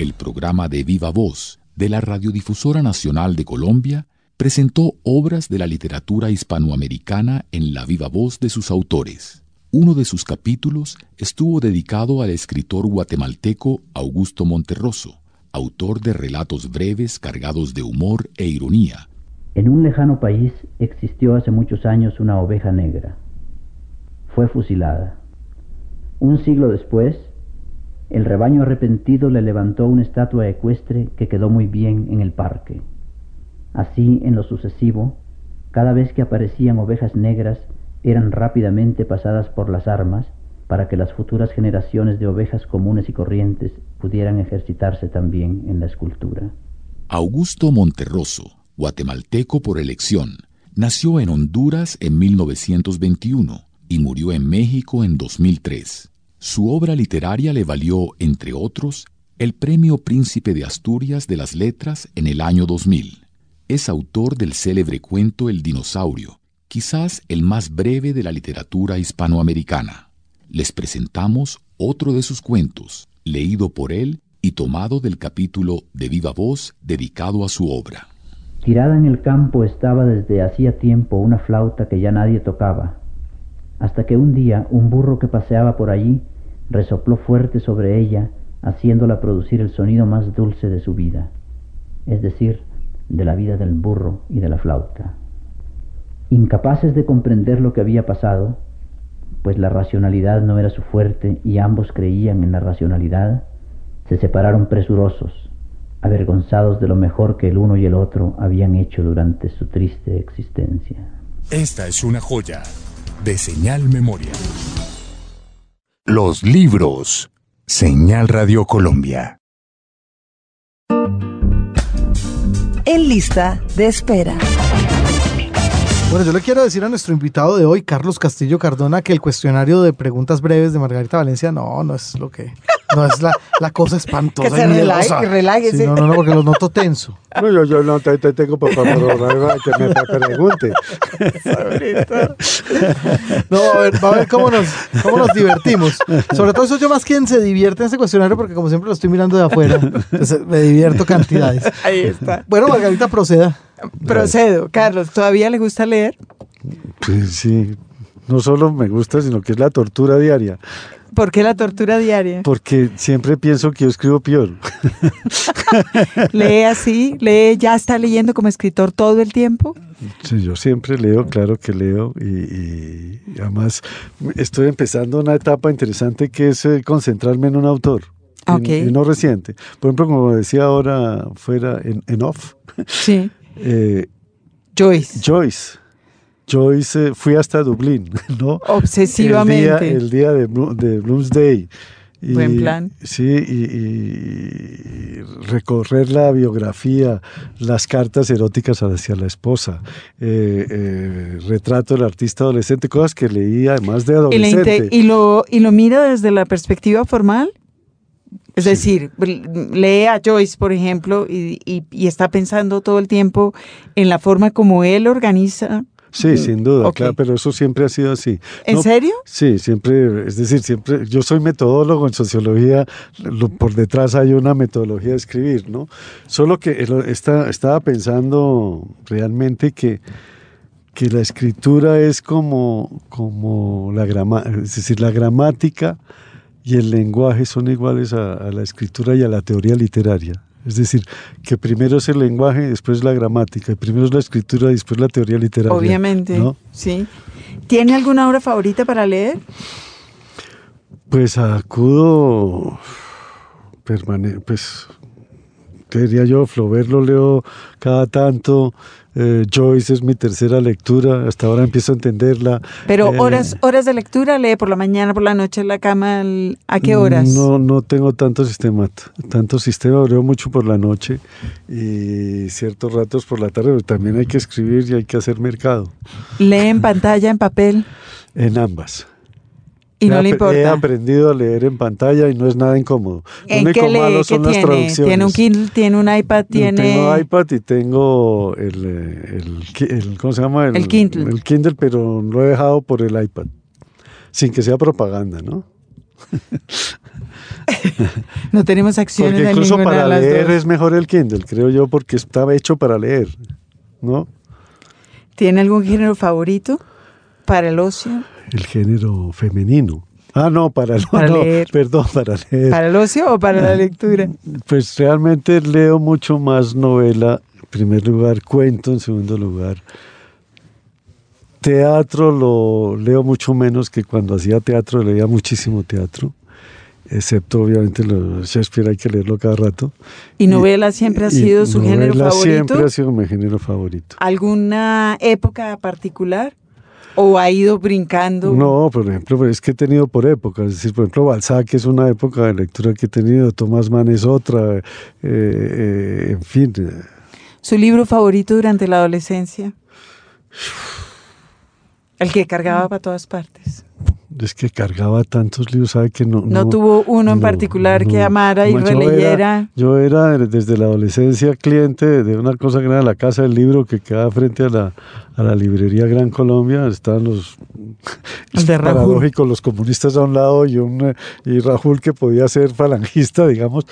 El programa de Viva Voz de la Radiodifusora Nacional de Colombia presentó obras de la literatura hispanoamericana en la viva voz de sus autores. Uno de sus capítulos estuvo dedicado al escritor guatemalteco Augusto Monterroso, autor de relatos breves cargados de humor e ironía, En un lejano país existió hace muchos años una oveja negra. Fue fusilada. Un siglo después, el rebaño arrepentido le levantó una estatua ecuestre que quedó muy bien en el parque. Así, en lo sucesivo, cada vez que aparecían ovejas negras, eran rápidamente pasadas por las armas para que las futuras generaciones de ovejas comunes y corrientes pudieran ejercitarse también en la escultura. Augusto Monterroso, guatemalteco por elección, nació en Honduras en 1921 y murió en México en 2003. Su obra literaria le valió, entre otros, el Premio Príncipe de Asturias de las Letras en el año 2000. Es autor del célebre cuento El dinosaurio, quizás el más breve de la literatura hispanoamericana. Les presentamos otro de sus cuentos, leído por él y tomado del capítulo de viva voz dedicado a su obra. Tirada en el campo estaba desde hacía tiempo una flauta que ya nadie tocaba, hasta que un día un burro que paseaba por allí resopló fuerte sobre ella, haciéndola producir el sonido más dulce de su vida, es decir, de la vida del burro y de la flauta. Incapaces de comprender lo que había pasado, pues la racionalidad no era su fuerte y ambos creían en la racionalidad, se separaron presurosos, avergonzados de lo mejor que el uno y el otro habían hecho durante su triste existencia. Esta es una joya de señal memoria. Los libros. Señal Radio Colombia. En lista de espera. Bueno, yo le quiero decir a nuestro invitado de hoy, Carlos Castillo Cardona, que el cuestionario de preguntas breves de Margarita Valencia no, no es lo que, no es la, la cosa espantosa. Que se relaje, relájese. Sí, no, no, no, porque lo noto tenso. No, yo, yo no te, te tengo favor que me pregunte. No, a ver, va a ver cómo nos, cómo nos divertimos. Sobre todo soy yo más quien se divierte en este cuestionario porque como siempre lo estoy mirando de afuera, entonces me divierto cantidades. Ahí está. Bueno, Margarita, proceda. Procedo. Carlos, ¿todavía le gusta leer? Pues sí, no solo me gusta, sino que es la tortura diaria. ¿Por qué la tortura diaria? Porque siempre pienso que yo escribo peor. ¿Lee así? ¿Lee, ya está leyendo como escritor todo el tiempo? Sí, yo siempre leo, claro que leo y, y además estoy empezando una etapa interesante que es eh, concentrarme en un autor. y- Ok. Y, no reciente. Por ejemplo, como decía ahora fuera en, en off, Sí. eh, Joyce. Joyce. Joyce, eh, fui hasta Dublín, ¿no? Obsesivamente. El día, el día de, de Bloomsday. Y- Buen plan. Sí, y, y recorrer la biografía, las cartas eróticas hacia la esposa, eh, eh, retrato del artista adolescente, cosas que leí además de ¿Y, la adolescente. y lo, ¿Y lo mira desde la perspectiva formal? Es decir, lee a Joyce, por ejemplo, y, y- y está pensando todo el tiempo en la forma como él organiza. Sí, sin duda, claro, pero eso siempre ha sido así. ¿En No, serio? Sí, siempre, es decir, siempre, yo soy metodólogo en sociología, lo- por detrás hay una metodología de escribir, ¿no? Solo que el- esta- estaba pensando realmente que, que la escritura es como, como la grama, es decir, la gramática y el lenguaje son iguales a, a la escritura y a la teoría literaria. Es decir, que primero es el lenguaje, después la gramática, primero es la escritura y después la teoría literaria. Obviamente. ¿no? Sí. ¿Tiene alguna obra favorita para leer? Pues acudo, permane pues, ¿qué diría yo? Flaubert lo leo cada tanto, eh, Joyce es mi tercera lectura, hasta ahora empiezo a entenderla. Pero Eh, horas, horas de lectura, lee por la mañana, por la noche, en la cama, ¿a qué horas? No, no tengo tanto sistema, tanto sistema, leo mucho por la noche y ciertos ratos por la tarde, pero también hay que escribir y hay que hacer mercado, Lee en pantalla, en papel, en ambas. Y no le ap- He importa. aprendido a leer en pantalla y no es nada incómodo. Lo ¿En único lee? malo ¿Qué son las tiene? traducciones. ¿Tiene un Kindle? ¿Tiene un iPad? ¿Tiene...? Tengo iPad y tengo el, eh, el, el- ¿cómo se llama? El Kindle. El Kindle, pero lo he dejado por el iPad, sin que sea propaganda, ¿no? No tenemos acciones Porque incluso para de las leer dos. es mejor el Kindle, creo yo, porque estaba hecho para leer, ¿no? ¿Tiene algún género favorito para el ocio? El género femenino. Ah, no, para, no, Para no, leer. perdón, para leer. ¿Para el ocio o para la lectura? Pues realmente leo mucho más novela, primer lugar, cuento en segundo lugar. Teatro lo leo mucho menos que cuando hacía teatro, leía muchísimo teatro, excepto obviamente lo, Shakespeare hay que leerlo cada rato. ¿Y novela siempre ha sido su género favorito? siempre ha sido mi género favorito. ¿Alguna época particular? ¿O ha ido brincando? No, por ejemplo, es que he tenido por épocas. Es decir, por ejemplo, Balzac es una época de lectura que he tenido, Thomas Mann es otra, eh, eh, en fin. ¿Su libro favorito durante la adolescencia? El que cargaba para todas partes. Es que cargaba tantos libros, ¿sabe que no? No, tuvo uno en particular que amara y releyera. yo era desde la adolescencia cliente de una cosa que era la Casa del Libro que quedaba frente a la, a la librería Gran Colombia. Estaban los paradójicos, los comunistas a un lado y, un, y Raúl que podía ser falangista, digamos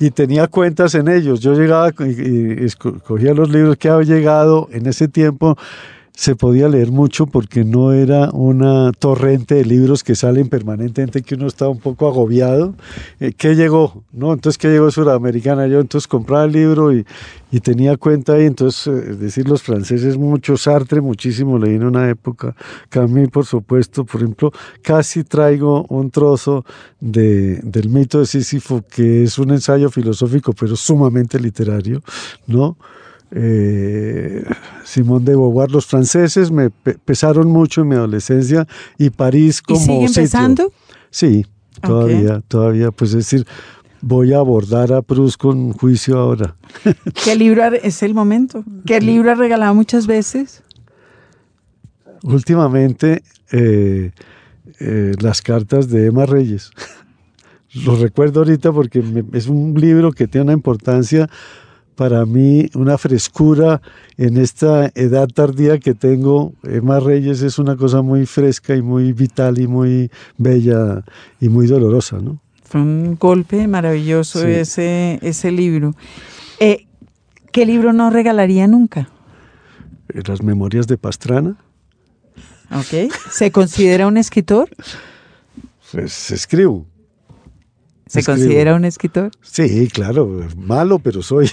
y tenía cuentas en ellos. Yo llegaba y, y, escogía los libros que había llegado en ese tiempo se podía leer mucho porque no era una torrente de libros que salen permanentemente, que uno estaba un poco agobiado. Eh, ¿Qué llegó? ¿No? Entonces, ¿qué llegó Sudamericana? Yo entonces compraba el libro y, y tenía cuenta ahí. Entonces, eh, decir, los franceses mucho, Sartre muchísimo, leí en una época, Camus, por supuesto, por ejemplo, casi traigo un trozo de, del mito de Sísifo, que es un ensayo filosófico, pero sumamente literario, ¿no? Eh, Simón de Beauvoir. Los franceses me pesaron mucho en mi adolescencia y París como ¿Y sigue empezando? Sí, todavía, todavía, pues es decir, voy a abordar a Proust con juicio ahora. ¿Qué libro es el momento? ¿Qué libro ha regalado muchas veces? Últimamente, eh, eh, las cartas de Emma Reyes. Lo recuerdo ahorita porque me, es un libro que tiene una importancia para mí una frescura en esta edad tardía que tengo. Emma Reyes es una cosa muy fresca y muy vital y muy bella y muy dolorosa, ¿no? Fue un golpe maravilloso sí. ese, ese libro. Eh, ¿Qué libro no regalaría nunca? Las memorias de Pastrana. Ok. ¿Se considera un escritor? Pues escribo. ¿Se Escribo. considera un escritor? Sí, claro, malo, pero soy.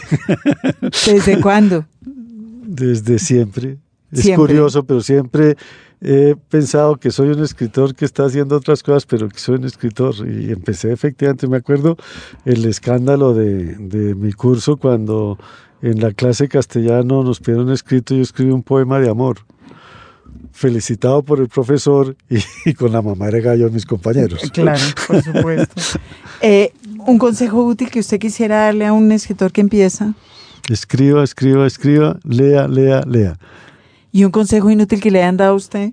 ¿Desde cuándo? Desde siempre. Es curioso, pero siempre he pensado que soy un escritor que está haciendo otras cosas, pero que soy un escritor. Y empecé efectivamente, me acuerdo el escándalo de, de mi curso cuando en la clase castellano nos pidieron escrito, yo escribí un poema de amor felicitado por el profesor y, y, con la mamá de gallo de mis compañeros. Claro, por supuesto. eh, ¿Un consejo útil que usted quisiera darle a un escritor que empieza? Escriba, escriba, escriba, lea, lea, lea. ¿Y un consejo inútil que le hayan dado a usted?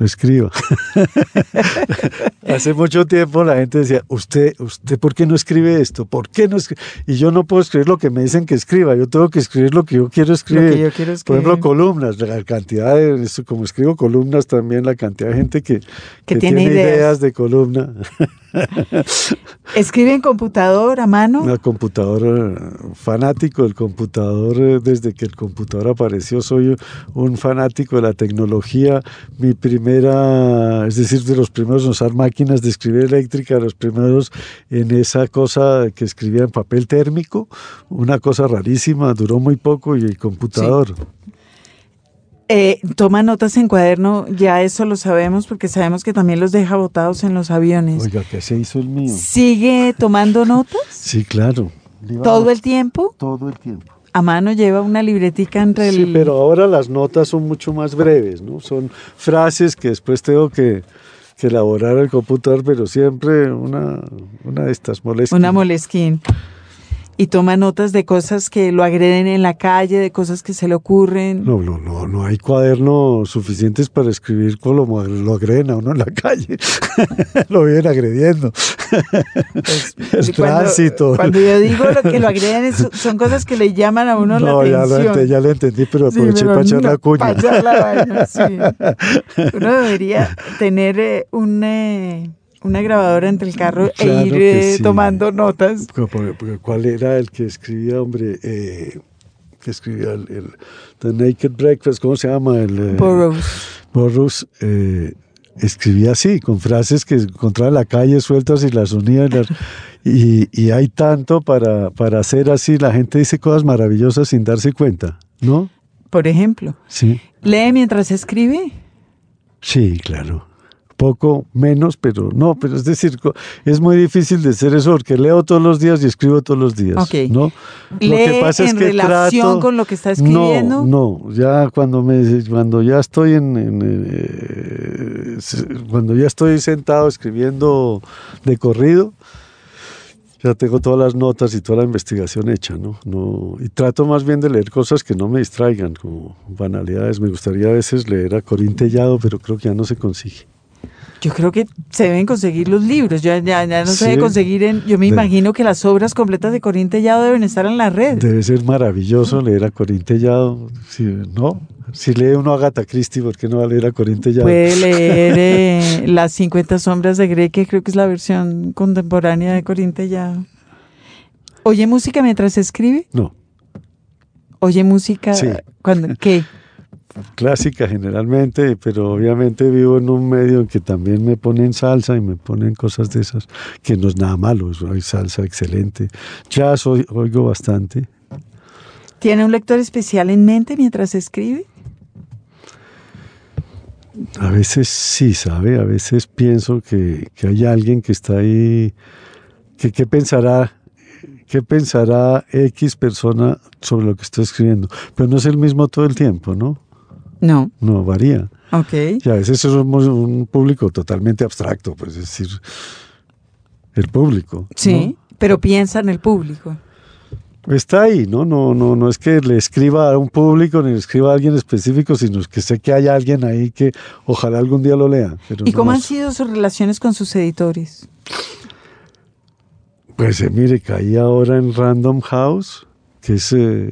Escriba. Hace mucho tiempo la gente decía, usted, usted, ¿por qué no escribe esto? ¿Por qué no escribe? Y yo no puedo escribir lo que me dicen que escriba, yo tengo que escribir lo que yo quiero escribir. Que yo quiero escribir. Por ejemplo, columnas, la cantidad de, como escribo columnas también, la cantidad de gente que, que, que tiene, tiene ideas. ideas de columna. ¿Escribe en computador a mano? Una computadora, fanático del computador, eh, desde que el computador apareció, soy un fanático de la tecnología. Mi primera, es decir, de los primeros en usar máquinas de escribir eléctrica, los primeros en esa cosa que escribía en papel térmico, una cosa rarísima, duró muy poco y el computador. Sí. Eh, toma notas en cuaderno, ya eso lo sabemos porque sabemos que también los deja botados en los aviones. Oiga, ¿qué se hizo el mío? ¿Sigue tomando notas? Sí, claro. ¿Todo el tiempo? Todo el tiempo. A mano lleva una libretica entre el... Sí, pero ahora las notas son mucho más breves, ¿no? Son frases que después tengo que, que elaborar el computador, pero siempre una, una de estas molesquinas. Una molesquín y toma notas de cosas que lo agreden en la calle, de cosas que se le ocurren. No, no, no, no hay cuadernos suficientes para escribir con lo, agreden a uno en la calle. lo vienen agrediendo. Pues, el tránsito. Cuando, yo digo lo que lo agreden es, son cosas que le llaman a uno no, la atención. Ya lo, ya lo entendí, pero aproveché sí, para echar la cuña. Para echar la vaina, sí. Uno debería tener eh, un... Eh, una grabadora entre el carro claro e ir eh, sí. tomando notas. ¿Cuál era el que escribía, hombre? Eh, que escribía el, el, The Naked Breakfast, ¿cómo se llama? El, eh, Burroughs. Burroughs. Eh, escribía así, con frases que encontraba en la calle sueltas y las unía. y, y, hay tanto para, para hacer así. La gente dice cosas maravillosas sin darse cuenta, ¿no? Por ejemplo. Sí. ¿Lee mientras escribe? Sí, claro poco menos, pero no, pero es decir, es muy difícil de hacer eso porque leo todos los días y escribo todos los días. ¿no? ¿Lee lo que pasa en es que relación con lo que está escribiendo? No, no, ya cuando me cuando ya estoy en, eh, cuando ya estoy sentado escribiendo de corrido, ya tengo todas las notas y toda la investigación hecha, ¿no? no y trato más bien de leer cosas que no me distraigan, como banalidades. Me gustaría a veces leer a Corín Tellado, pero creo que ya no se consigue. Yo creo que se deben conseguir los libros, ya, ya, no se debe conseguir en... Yo me imagino que las obras completas de Corín Tellado deben estar en la red. Debe ser maravilloso leer a Corín Tellado, ¿no? Si lee uno a Agatha Christie, ¿por qué no va a leer a Corín Tellado? Puede leer eh, Las 50 sombras de Grey, que creo que es la versión contemporánea de Corín Tellado. ¿Oye música mientras escribe? No. ¿Oye música? Sí. cuando ¿Qué? Clásica generalmente, pero obviamente vivo en un medio en que también me ponen salsa y me ponen cosas de esas, que no es nada malo, hay salsa excelente. Jazz oigo bastante. ¿Tiene un lector especial en mente mientras escribe? A veces sí, ¿sabe? A veces pienso que, hay alguien que está ahí, que qué pensará, qué pensará X persona sobre lo que estoy escribiendo, pero no es el mismo todo el tiempo, ¿no? No. No, varía. Ok. Y a veces somos un público totalmente abstracto, pues es decir, el público. Sí, pero piensa en el público. Está ahí, ¿no? No, no, no es que le escriba a un público ni le escriba a alguien específico, sino que sé que hay alguien ahí que ojalá algún día lo lea. ¿Y cómo han sido sus relaciones con sus editores? Pues eh, mire, caí ahora en Random House, que es eh,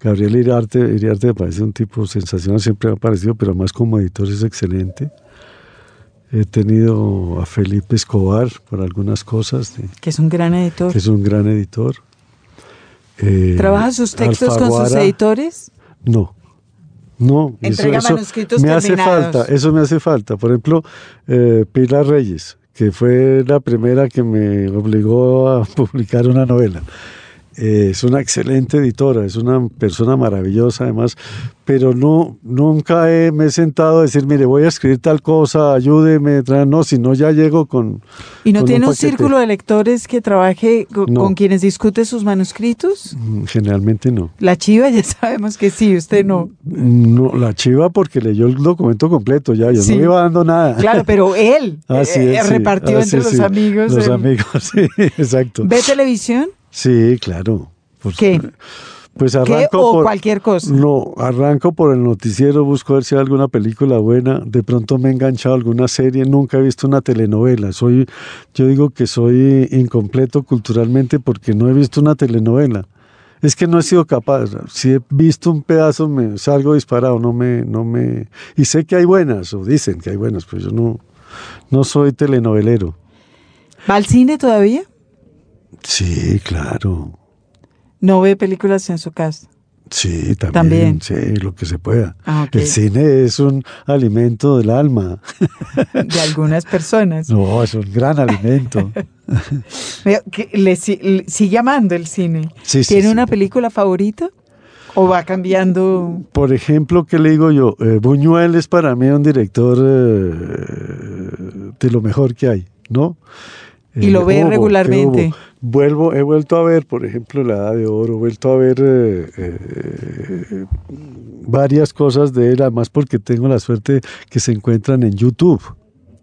Gabriel Iriarte, Iriarte me parece un tipo sensacional, siempre me ha parecido, pero más como editor es excelente. He tenido a Felipe Escobar por algunas cosas. que es un gran editor. Que es un gran editor. Eh, ¿Trabaja sus textos con sus editores? No. No, Entrega eso, manuscritos me hace falta, eso me hace falta. Por ejemplo, eh, Pilar Reyes, que fue la primera que me obligó a publicar una novela. Eh, es una excelente editora, es una persona maravillosa además, pero no, nunca me he sentado a decir, mire, voy a escribir tal cosa, ayúdeme, no, si no ya llego con... ¿Y no tiene un, círculo de lectores que trabaje con, quienes discute sus manuscritos? Mm, generalmente no. La chiva ya sabemos que sí, usted no. No, la chiva porque leyó el documento completo ya, yo no iba dando nada. Claro, pero él ah, eh, repartió ah, entre los amigos. Los amigos, sí, exacto. ¿Ve televisión? Sí, claro. ¿Qué? Pues arranco o cualquier cosa. No, arranco por el noticiero, busco ver si hay alguna película buena. De pronto me he enganchado a alguna serie, nunca he visto una telenovela. Soy, yo digo que soy incompleto culturalmente porque no he visto una telenovela. Es que no he sido capaz. Si he visto un pedazo, me salgo disparado, no me, no me. Y sé que hay buenas, o dicen que hay buenas, pero yo no, no soy telenovelero. ¿Va al cine todavía? Sí, claro. ¿No ve películas en su casa? Sí, también, Sí, lo que se pueda. Ah, El cine es un alimento del alma. De algunas personas. No, es un gran alimento. le, sigue amando el cine. Sí, ¿Tiene una película favorita? ¿O va cambiando? Por ejemplo, ¿qué le digo yo? Eh, Buñuel es para mí un director eh, de lo mejor que hay, ¿no? ¿Y lo ve regularmente? Vuelvo, he vuelto a ver, por ejemplo, La Edad de Oro, he vuelto a ver eh, eh, varias cosas de él, además porque tengo la suerte que se encuentran en YouTube.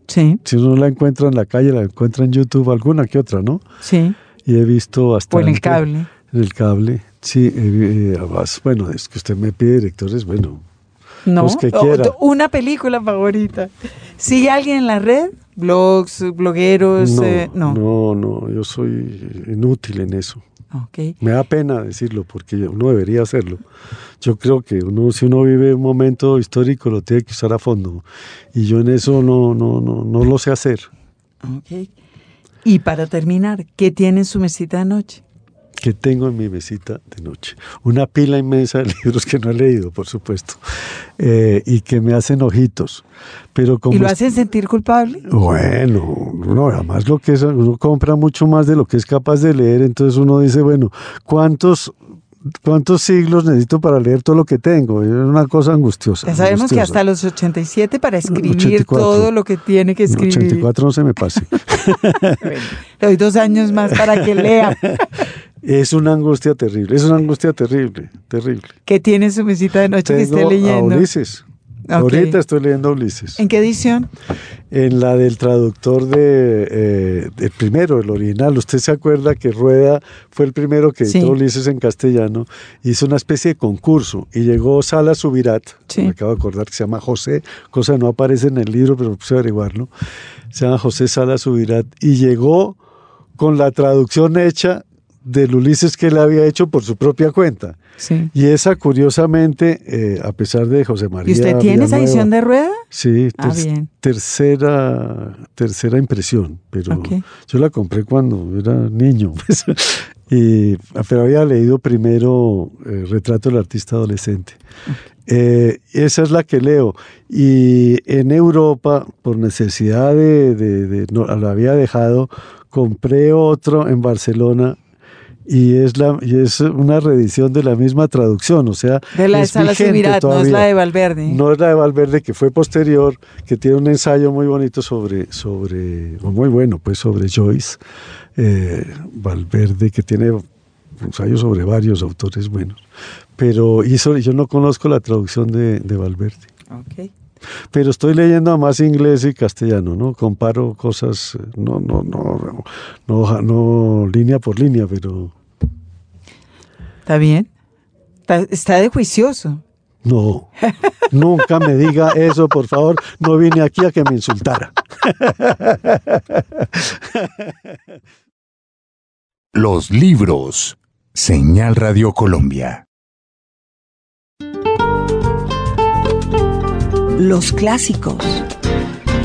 Sí. Si uno la encuentra en la calle, la encuentra en YouTube, alguna que otra, ¿no? Sí. Y he visto hasta... O en el cable. En el cable, sí. Eh, bueno, es que usted me pide directores, bueno, no, una película favorita. ¿Sigue alguien en la red? ¿Blogs, blogueros? No, eh, no. no, no, yo soy inútil en eso. Me da pena decirlo porque uno debería hacerlo. Yo creo que uno, si uno vive un momento histórico, lo tiene que usar a fondo. Y yo en eso no, no, no, no lo sé hacer. Y para terminar, ¿qué tiene en su mesita de noche? Que tengo en mi mesita de noche. Una pila inmensa de libros que no he leído, por supuesto, eh, y que me hacen ojitos. Pero como ¿Y lo hacen sentir culpable? Bueno, no, además lo que es, uno compra mucho más de lo que es capaz de leer, entonces uno dice, bueno, ¿cuántos ¿Cuántos siglos necesito para leer todo lo que tengo? Es una cosa angustiosa. Ya sabemos que hasta los 87 para escribir todo lo que tiene que escribir. 84 no se me pase. le doy dos años más para que lea. Es una angustia terrible, es una angustia terrible, terrible. ¿Qué tiene su mesita de noche que esté leyendo? A Ulises. Ahorita estoy leyendo Ulises. ¿En qué edición? En la del traductor de eh, el primero, el original. Usted se acuerda que Rueda fue el primero que editó Ulises en castellano. Hizo una especie de concurso y llegó Sala Subirat. Me acabo de acordar que se llama José, cosa que no aparece en el libro, pero puse a averiguarlo. Se llama José Sala Subirat y llegó con la traducción hecha del Ulises que él había hecho por su propia cuenta. Y esa, curiosamente, eh, a pesar de José María. ¿Y usted tiene esa edición de rueda? Sí, ah, tercera, tercera impresión, pero yo la compré cuando era niño. Pues, y, pero había leído primero eh, Retrato del Artista Adolescente. Eh, esa es la que leo. Y en Europa, por necesidad de, de no, había dejado, compré otro en Barcelona y es la y es una reedición de la misma traducción, o sea, de la de Sala no es la de Valverde. No es la de Valverde que fue posterior, que tiene un ensayo muy bonito sobre sobre o muy bueno, pues sobre Joyce eh, Valverde que tiene un ensayo sobre varios autores buenos, pero hizo yo no conozco la traducción de, de Valverde. Okay. Pero estoy leyendo más inglés y castellano, ¿no? Comparo cosas, no, no, no, no, no línea por línea, pero Está bien. Está, de juicioso. No, nunca me diga eso, por favor. No vine aquí a que me insultara. Los libros. Señal Radio Colombia. Los clásicos.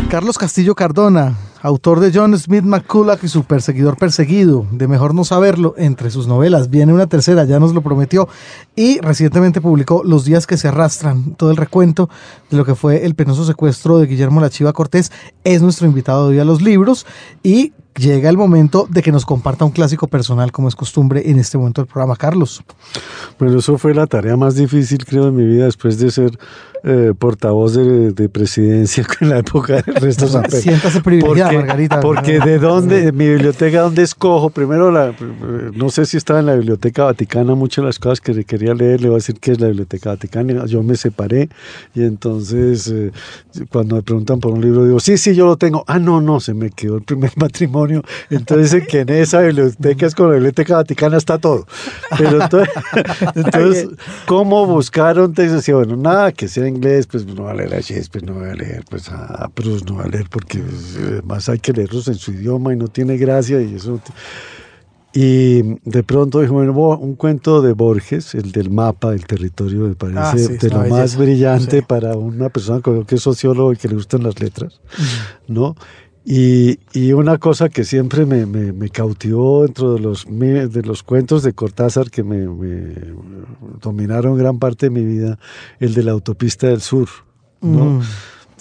Carlos Castillo Cardona, autor de John Smith McCulloch y su perseguidor perseguido, de Mejor no saberlo, entre sus novelas. Viene una tercera, ya nos lo prometió, y recientemente publicó Los días que se arrastran, todo el recuento de lo que fue el penoso secuestro de Guillermo La Chiva Cortés. Es nuestro invitado hoy a los libros y llega el momento de que nos comparta un clásico personal como es costumbre en este momento del programa, Carlos. Bueno, eso fue la tarea más difícil, creo, de mi vida después de ser eh, portavoz de, presidencia en la época del resto San Pedro. Siéntase privilegiada, Margarita. Porque de dónde, mi biblioteca, ¿dónde escojo? Primero, la, no sé si estaba en la Biblioteca Vaticana, muchas de las cosas que quería leer, le voy a decir que es la Biblioteca Vaticana. Yo me separé y entonces eh, cuando me preguntan por un libro, digo, sí, sí, yo lo tengo. Ah, no, no, se me quedó el primer matrimonio. Entonces, que en esa biblioteca es con la Biblioteca Vaticana está todo. Pero entonces, ¿cómo buscaron? Entonces decía, bueno, nada, que sea inglés, pues no va a leer a Shakespeare, no va a leer pues a Proust, no va a leer porque además hay que leerlos en su idioma y no tiene gracia y eso. Y de pronto dijo, bueno, un cuento de Borges, el del mapa del territorio, me parece ah, de lo más brillante para una persona que es sociólogo y que le gustan las letras, ¿no? Y, y, una cosa que siempre me, me, me, cautivó dentro de los, de los cuentos de Cortázar que me, dominaron gran parte de mi vida, el de la autopista del sur, ¿no? Mm.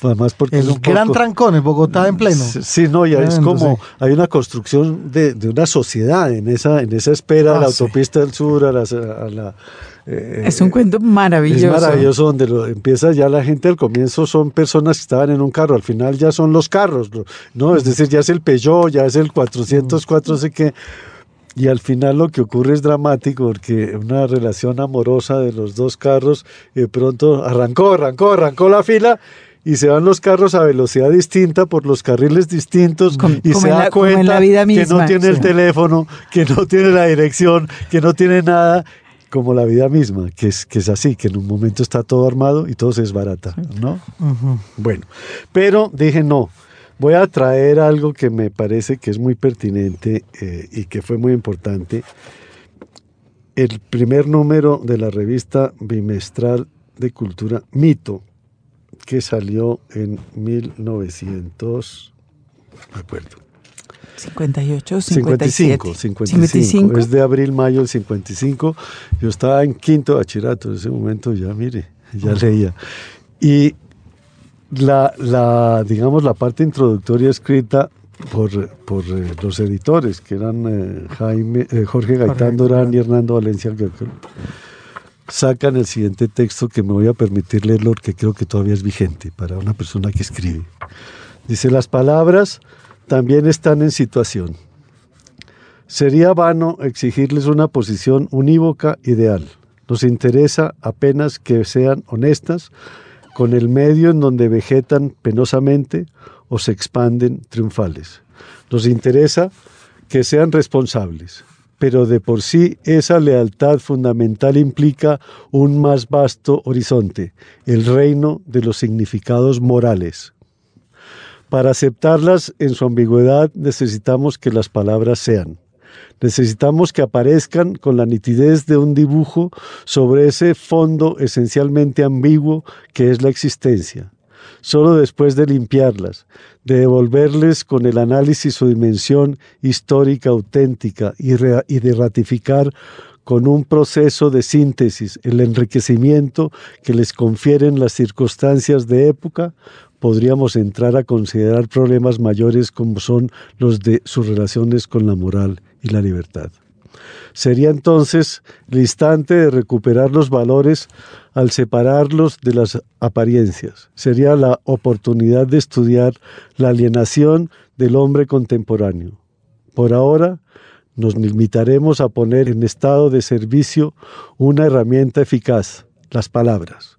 Además porque el es un gran trancón en Bogotá en pleno. Sí, no, ya es como hay una construcción de, de, una sociedad en esa en esa espera a la ah, autopista del sur, a la, eh, es un cuento maravilloso. Es maravilloso donde lo, empieza ya la gente al comienzo son personas que estaban en un carro, al final ya son los carros, ¿no? Es decir, ya es el Peugeot, ya es el 404, sé qué. Y al final lo que ocurre es dramático porque una relación amorosa de los dos carros de pronto arrancó, arrancó, arrancó la fila y se van los carros a velocidad distinta por los carriles distintos y se da cuenta que no tiene el teléfono, que no tiene la dirección, que no tiene nada como la vida misma, que es, que es así, que en un momento está todo armado y todo se desbarata, ¿no? Bueno, pero dije no, voy a traer algo que me parece que es muy pertinente eh, y que fue muy importante. El primer número de la revista bimestral de cultura Mito, que salió en 1900, me acuerdo, 58, 55, 55, Es de abril, mayo del 55. Yo estaba en quinto bachillerato en ese momento, ya mire, ya ah. leía. Y la, la, digamos, la parte introductoria escrita por, por eh, los editores, que eran eh, Jaime, eh, Jorge Gaitán Durán y Hernando Valencia sacan el siguiente texto que me voy a permitir leerlo porque creo que todavía es vigente para una persona que escribe. Dice, las palabras también están en situación. Sería vano exigirles una posición unívoca ideal. Nos interesa apenas que sean honestas con el medio en donde vegetan penosamente o se expanden triunfales. Nos interesa que sean responsables, pero de por sí esa lealtad fundamental implica un más vasto horizonte, el reino de los significados morales. Para aceptarlas en su ambigüedad necesitamos que las palabras sean. Necesitamos que aparezcan con la nitidez de un dibujo sobre ese fondo esencialmente ambiguo que es la existencia. Solo después de limpiarlas, de devolverles con el análisis su dimensión histórica auténtica y, y de ratificar con un proceso de síntesis el enriquecimiento que les confieren las circunstancias de época, podríamos entrar a considerar problemas mayores como son los de sus relaciones con la moral y la libertad. Sería entonces el instante de recuperar los valores al separarlos de las apariencias. Sería la oportunidad de estudiar la alienación del hombre contemporáneo. Por ahora, nos limitaremos a poner en estado de servicio una herramienta eficaz, las palabras.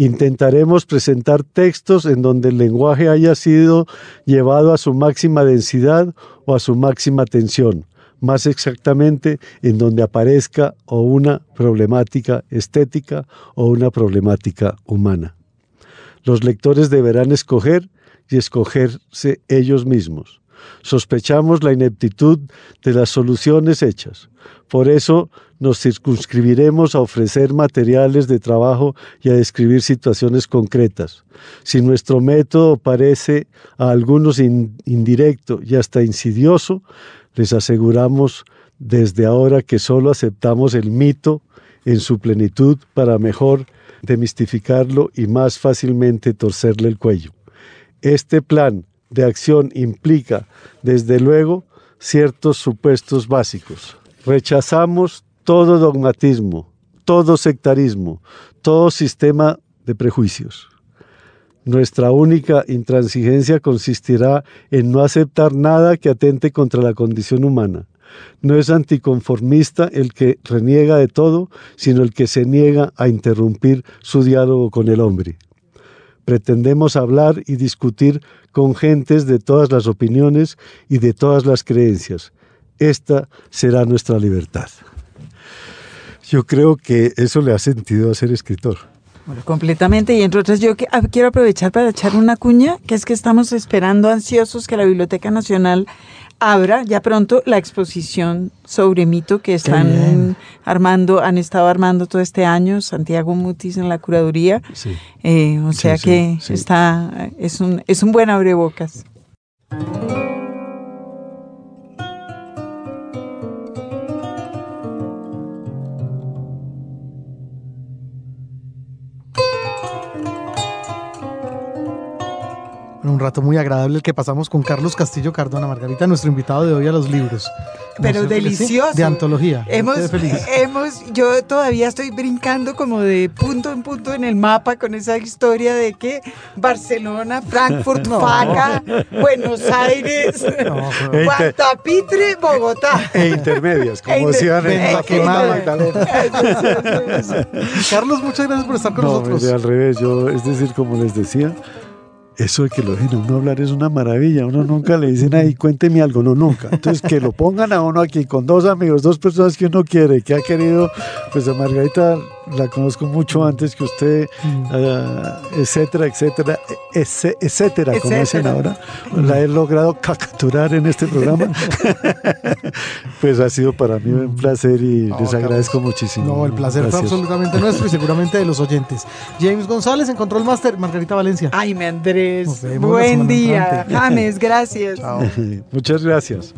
Intentaremos presentar textos en donde el lenguaje haya sido llevado a su máxima densidad o a su máxima tensión, más exactamente en donde aparezca o una problemática estética o una problemática humana. Los lectores deberán escoger y escogerse ellos mismos. Sospechamos la ineptitud de las soluciones hechas. Por eso nos circunscribiremos a ofrecer materiales de trabajo y a describir situaciones concretas. Si nuestro método parece a algunos indirecto y hasta insidioso, les aseguramos desde ahora que solo aceptamos el mito en su plenitud para mejor demistificarlo y más fácilmente torcerle el cuello. Este plan de acción implica, desde luego, ciertos supuestos básicos. Rechazamos todo dogmatismo, todo sectarismo, todo sistema de prejuicios. Nuestra única intransigencia consistirá en no aceptar nada que atente contra la condición humana. No es anticonformista el que reniega de todo, sino el que se niega a interrumpir su diálogo con el hombre. Pretendemos hablar y discutir con gentes de todas las opiniones y de todas las creencias. Esta será nuestra libertad. Yo creo que eso le ha sentido a ser escritor. Bueno, completamente. Y entre otras, yo ah, quiero aprovechar para echar una cuña, que es que estamos esperando ansiosos que la Biblioteca Nacional abra ya pronto la exposición sobre mito que están armando, han estado armando todo este año, Santiago Mutis en la curaduría. Eh, o sea que está, es un, es un buen abrebocas. Un rato muy agradable el que pasamos con Carlos Castillo Cardona, Margarita, nuestro invitado de hoy a los libros. Pero delicioso. De antología. Hemos, hemos, yo todavía estoy brincando como de punto en punto en el mapa con esa historia de que Barcelona, Frankfurt, Faca, Buenos Aires, Guantapitre, Bogotá. E intermedias, como e decían en la quemada Carlos, muchas gracias por estar con nosotros. al revés, yo, es decir, como les decía, eso de que lo dejen a uno hablar es una maravilla. Uno nunca le dicen ahí, cuénteme algo, no, nunca. Entonces, que lo pongan a uno aquí con dos amigos, dos personas que uno quiere, que ha querido, pues a Margarita la conozco mucho mm. antes que usted, mm. eh, etcétera, etcétera, etcétera, etcétera, como dicen ahora. La he logrado capturar en este programa. pues ha sido para mí un placer y les agradezco muchísimo. No, el placer Gracias. fue absolutamente nuestro y seguramente de los oyentes. James González en Control Master, Margarita Valencia. Ay, me Andrés. Buen día. James, gracias. Muchas gracias.